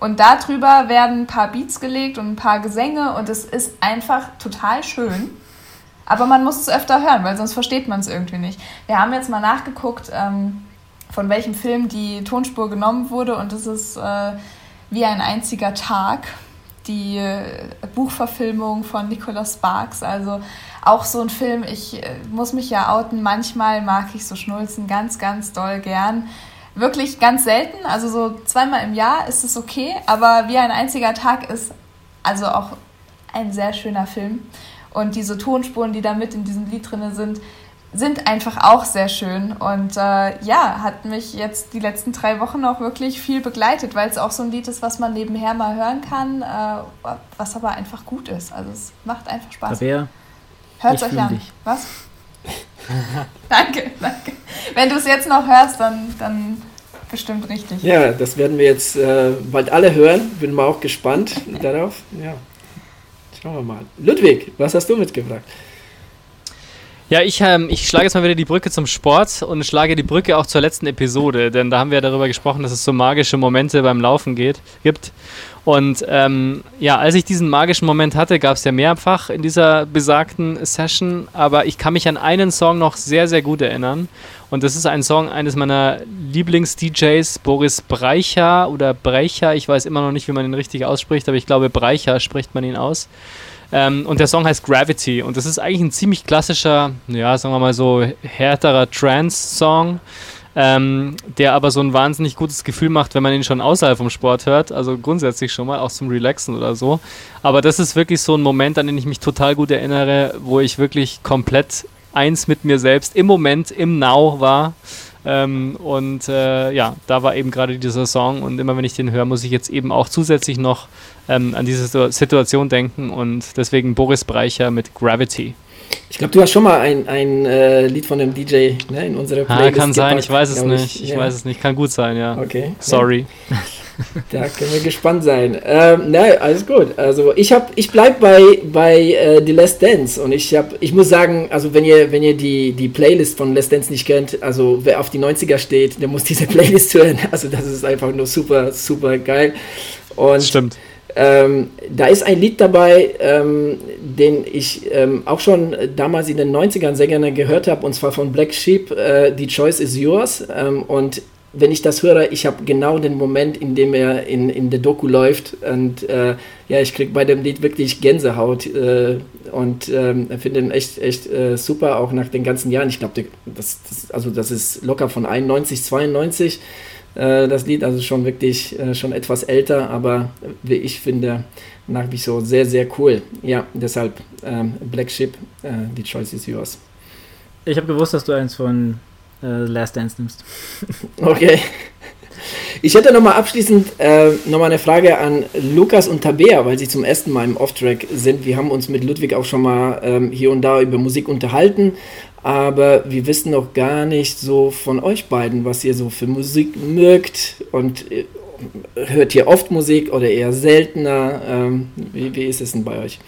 Und darüber werden ein paar Beats gelegt und ein paar Gesänge und es ist einfach total schön. Aber man muss es öfter hören, weil sonst versteht man es irgendwie nicht. Wir haben jetzt mal nachgeguckt, ähm, von welchem Film die Tonspur genommen wurde und es ist äh, wie ein einziger Tag. Die äh, Buchverfilmung von Nicholas Sparks, also auch so ein Film, ich äh, muss mich ja outen, manchmal mag ich so Schnulzen ganz, ganz doll gern wirklich ganz selten. Also so zweimal im Jahr ist es okay, aber wie ein einziger Tag ist also auch ein sehr schöner Film. Und diese Tonspuren, die da mit in diesem Lied drin sind, sind einfach auch sehr schön. Und äh, ja, hat mich jetzt die letzten drei Wochen auch wirklich viel begleitet, weil es auch so ein Lied ist, was man nebenher mal hören kann, äh, was aber einfach gut ist. Also es macht einfach Spaß. Hört es euch an. Dich. Was? danke, danke. Wenn du es jetzt noch hörst, dann, dann bestimmt richtig. Ja, das werden wir jetzt äh, bald alle hören. Bin mal auch gespannt darauf. Ja. Schauen wir mal. Ludwig, was hast du mitgebracht? Ja, ich, ähm, ich schlage jetzt mal wieder die Brücke zum Sport und schlage die Brücke auch zur letzten Episode, denn da haben wir darüber gesprochen, dass es so magische Momente beim Laufen geht, gibt. Und ähm, ja, als ich diesen magischen Moment hatte, gab es ja mehrfach in dieser besagten Session, aber ich kann mich an einen Song noch sehr, sehr gut erinnern. Und das ist ein Song eines meiner Lieblings-DJs, Boris Breicher oder Brecher. Ich weiß immer noch nicht, wie man ihn richtig ausspricht, aber ich glaube, Breicher spricht man ihn aus. Ähm, und der Song heißt Gravity. Und das ist eigentlich ein ziemlich klassischer, ja, sagen wir mal so, härterer Trance-Song. Ähm, der aber so ein wahnsinnig gutes Gefühl macht, wenn man ihn schon außerhalb vom Sport hört. Also grundsätzlich schon mal, auch zum Relaxen oder so. Aber das ist wirklich so ein Moment, an den ich mich total gut erinnere, wo ich wirklich komplett eins mit mir selbst im Moment, im Now war. Ähm, und äh, ja, da war eben gerade dieser Song und immer wenn ich den höre, muss ich jetzt eben auch zusätzlich noch ähm, an diese Situation denken und deswegen Boris Breicher mit Gravity. Ich glaube, du hast schon mal ein, ein äh, Lied von dem DJ ne, in unserer Playlist Ah, kann sein, ich weiß es nicht. Ich, ja. weiß es nicht, kann gut sein, ja. Okay. Sorry. Ja. Da können wir gespannt sein. Ähm, nein, alles gut. Also ich habe, ich bleib bei bei äh, The Last Dance und ich habe, ich muss sagen, also wenn ihr wenn ihr die die Playlist von Last Dance nicht kennt, also wer auf die 90er steht, der muss diese Playlist hören. Also das ist einfach nur super super geil. Und Stimmt. Ähm, da ist ein Lied dabei, ähm, den ich ähm, auch schon damals in den 90ern sehr gerne gehört habe, und zwar von Black Sheep, äh, The Choice is Yours. Ähm, und wenn ich das höre, ich habe genau den Moment, in dem er in, in der Doku läuft und äh, ja, ich kriege bei dem Lied wirklich Gänsehaut äh, und ähm, finde ihn echt, echt äh, super, auch nach den ganzen Jahren. Ich glaube, das, das, also das ist locker von 91, 92 äh, das Lied, also schon wirklich äh, schon etwas älter, aber wie ich finde, nach wie so sehr, sehr cool. Ja, deshalb ähm, Black Ship, äh, die Choice is yours. Ich habe gewusst, dass du eins von äh, Last Dance nimmst. Okay. Ich hätte nochmal abschließend äh, nochmal eine Frage an Lukas und Tabea, weil sie zum ersten Mal im Off-Track sind. Wir haben uns mit Ludwig auch schon mal ähm, hier und da über Musik unterhalten, aber wir wissen noch gar nicht so von euch beiden, was ihr so für Musik mögt und äh, hört ihr oft Musik oder eher seltener? Ähm, wie, wie ist es denn bei euch?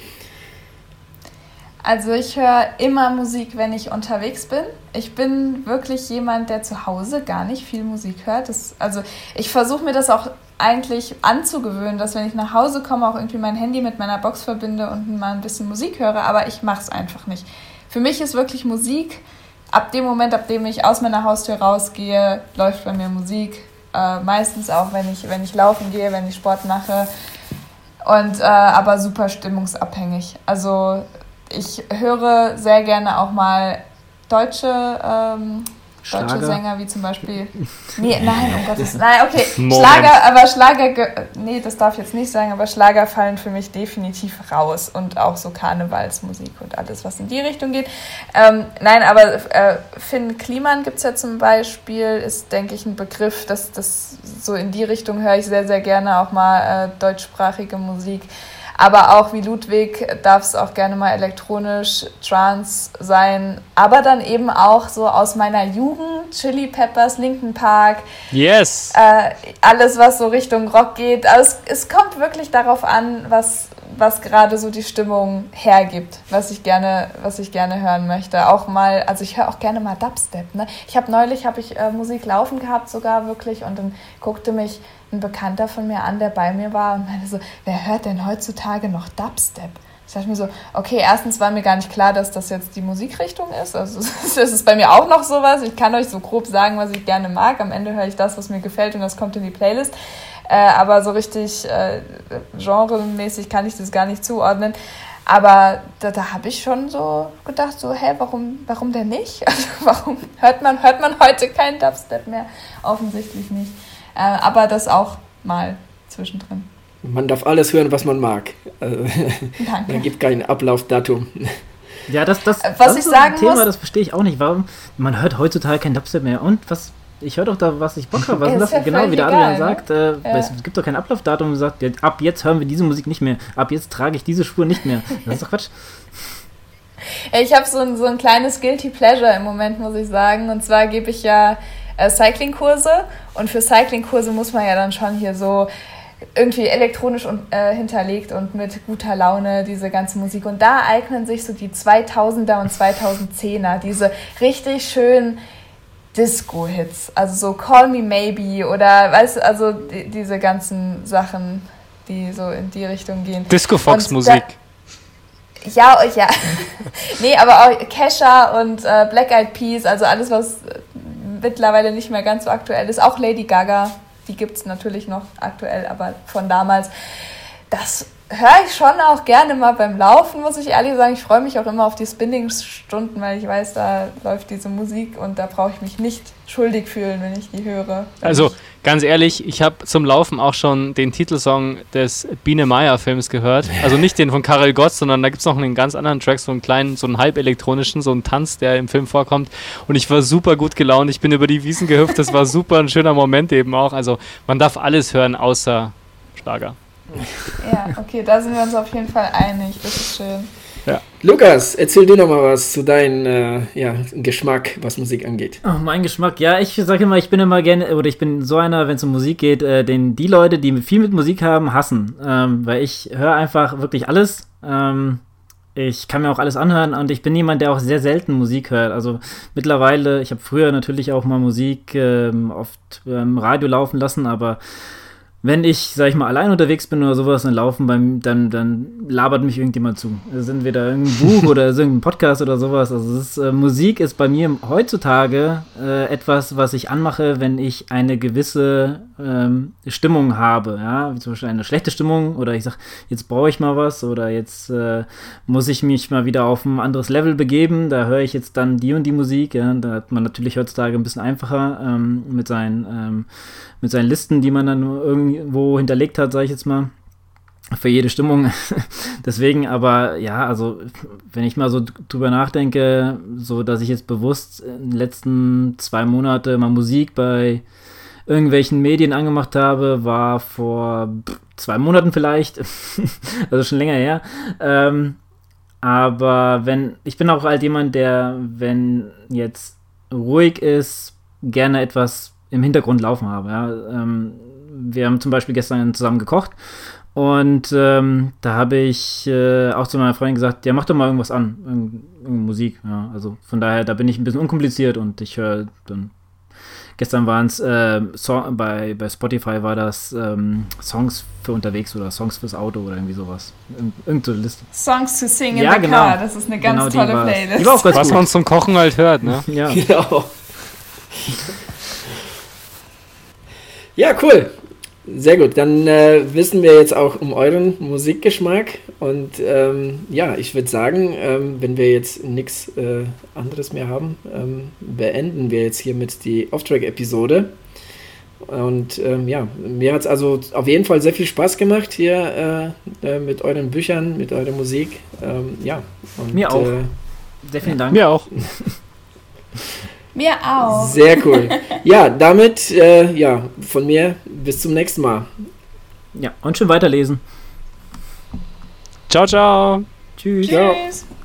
Also ich höre immer Musik, wenn ich unterwegs bin. Ich bin wirklich jemand, der zu Hause gar nicht viel Musik hört. Das, also ich versuche mir das auch eigentlich anzugewöhnen, dass wenn ich nach Hause komme, auch irgendwie mein Handy mit meiner Box verbinde und mal ein bisschen Musik höre, aber ich mache es einfach nicht. Für mich ist wirklich Musik, ab dem Moment, ab dem ich aus meiner Haustür rausgehe, läuft bei mir Musik. Äh, meistens auch, wenn ich, wenn ich laufen gehe, wenn ich Sport mache. Und äh, aber super stimmungsabhängig. Also ich höre sehr gerne auch mal deutsche, ähm, deutsche Sänger, wie zum Beispiel. Nee, nein, um Gottes Nein, okay. Schlager, aber Schlager, nee, das darf ich jetzt nicht sagen, aber Schlager fallen für mich definitiv raus und auch so Karnevalsmusik und alles, was in die Richtung geht. Ähm, nein, aber äh, Finn Kliman gibt es ja zum Beispiel, ist, denke ich, ein Begriff, dass das so in die Richtung höre ich sehr, sehr gerne auch mal äh, deutschsprachige Musik. Aber auch wie Ludwig darf es auch gerne mal elektronisch, Trance sein. Aber dann eben auch so aus meiner Jugend, Chili Peppers, Linkin Park. Yes. Äh, alles, was so Richtung Rock geht. Also es, es kommt wirklich darauf an, was, was gerade so die Stimmung hergibt, was ich gerne, was ich gerne hören möchte. Auch mal, also ich höre auch gerne mal Dubstep. Ne? Ich habe neulich habe ich äh, Musik laufen gehabt sogar wirklich und dann guckte mich ein Bekannter von mir an, der bei mir war und meinte so, wer hört denn heutzutage noch Dubstep? Ich dachte mir so, okay, erstens war mir gar nicht klar, dass das jetzt die Musikrichtung ist. Also das ist bei mir auch noch sowas. Ich kann euch so grob sagen, was ich gerne mag. Am Ende höre ich das, was mir gefällt und das kommt in die Playlist. Äh, aber so richtig äh, genremäßig kann ich das gar nicht zuordnen. Aber da, da habe ich schon so gedacht, so, hä, warum, warum denn nicht? Also warum hört man, hört man heute keinen Dubstep mehr? Offensichtlich nicht. Äh, aber das auch mal zwischendrin. Man darf alles hören, was man mag. Danke. Da gibt kein Ablaufdatum. Ja, das, das, was das ich ist sagen ein Thema, muss, das verstehe ich auch nicht. Warum? Man hört heutzutage kein Dubstep mehr. Und was? Ich höre doch da, was ich Bock habe. Was ist das? Genau, wie der Adrian egal, sagt. Äh, ja. Es gibt doch kein Ablaufdatum und sagt, ab jetzt hören wir diese Musik nicht mehr. Ab jetzt trage ich diese Spur nicht mehr. Das ist doch Quatsch. Ich habe so ein, so ein kleines Guilty Pleasure im Moment, muss ich sagen. Und zwar gebe ich ja äh, Cycling-Kurse und für Cycling-Kurse muss man ja dann schon hier so irgendwie elektronisch und, äh, hinterlegt und mit guter Laune diese ganze Musik. Und da eignen sich so die 2000er und 2010er, diese richtig schönen Disco-Hits. Also so Call Me Maybe oder, weißt du, also die, diese ganzen Sachen, die so in die Richtung gehen. Disco-Fox-Musik. Ja, ja. nee, aber auch Kesha und äh, Black Eyed Peas, also alles, was mittlerweile nicht mehr ganz so aktuell ist. Auch Lady Gaga, die gibt es natürlich noch aktuell, aber von damals. Das höre ich schon auch gerne mal beim Laufen, muss ich ehrlich sagen. Ich freue mich auch immer auf die Spinning-Stunden, weil ich weiß, da läuft diese Musik und da brauche ich mich nicht schuldig fühlen, wenn ich die höre. Also ganz ehrlich, ich habe zum Laufen auch schon den Titelsong des Biene Meier Films gehört. Also nicht den von Karel Gott, sondern da gibt es noch einen ganz anderen Track, so einen kleinen, so einen halbelektronischen, so einen Tanz, der im Film vorkommt. Und ich war super gut gelaunt. Ich bin über die Wiesen gehüpft. Das war super ein schöner Moment eben auch. Also man darf alles hören außer Schlager. Ja, okay, da sind wir uns auf jeden Fall einig. Das ist schön. Ja. Lukas, erzähl du noch mal was zu deinem äh, ja, Geschmack, was Musik angeht. Oh, mein Geschmack, ja, ich sage immer, ich bin immer gerne, oder ich bin so einer, wenn es um Musik geht, äh, den die Leute, die viel mit Musik haben, hassen. Ähm, weil ich höre einfach wirklich alles. Ähm, ich kann mir auch alles anhören und ich bin jemand, der auch sehr selten Musik hört. Also mittlerweile, ich habe früher natürlich auch mal Musik ähm, oft im ähm, Radio laufen lassen, aber wenn ich, sag ich mal, allein unterwegs bin oder sowas und laufen, beim, dann, dann labert mich irgendjemand zu. Sind wir da irgendein Buch oder irgendein Podcast oder sowas. Also ist, äh, Musik ist bei mir heutzutage äh, etwas, was ich anmache, wenn ich eine gewisse ähm, Stimmung habe. Ja? Wie zum Beispiel eine schlechte Stimmung oder ich sag, jetzt brauche ich mal was oder jetzt äh, muss ich mich mal wieder auf ein anderes Level begeben. Da höre ich jetzt dann die und die Musik. Ja? Da hat man natürlich heutzutage ein bisschen einfacher ähm, mit seinen ähm, mit seinen Listen, die man dann irgendwo hinterlegt hat, sage ich jetzt mal. Für jede Stimmung. Deswegen, aber ja, also wenn ich mal so drüber nachdenke, so dass ich jetzt bewusst in den letzten zwei Monate mal Musik bei irgendwelchen Medien angemacht habe, war vor zwei Monaten vielleicht, also schon länger her. Ähm, aber wenn, ich bin auch halt jemand, der, wenn jetzt ruhig ist, gerne etwas im Hintergrund laufen habe. Ja. Ähm, wir haben zum Beispiel gestern zusammen gekocht und ähm, da habe ich äh, auch zu meiner Freundin gesagt, ja, mach doch mal irgendwas an, irgendeine Musik. Ja. Also von daher, da bin ich ein bisschen unkompliziert und ich höre dann. Gestern waren es äh, so bei, bei Spotify war das ähm, Songs für unterwegs oder Songs fürs Auto oder irgendwie sowas. Ir irgendeine Liste. Songs to sing in ja, the genau. car, das ist eine ganz genau, tolle Playlist. Die war auch ganz Was gut. man zum Kochen halt hört, ne? ja. Genau. Ja, cool. Sehr gut. Dann äh, wissen wir jetzt auch um euren Musikgeschmack. Und ähm, ja, ich würde sagen, ähm, wenn wir jetzt nichts äh, anderes mehr haben, ähm, beenden wir jetzt hiermit die Off-Track-Episode. Und ähm, ja, mir hat es also auf jeden Fall sehr viel Spaß gemacht hier äh, äh mit euren Büchern, mit eurer Musik. Ähm, ja. Und, mir auch. Äh, sehr vielen Dank. Mir auch. Mir auch. Sehr cool. Ja, damit, äh, ja, von mir bis zum nächsten Mal. Ja, und schön weiterlesen. Ciao, ciao. Tschüss. Tschüss. Ciao.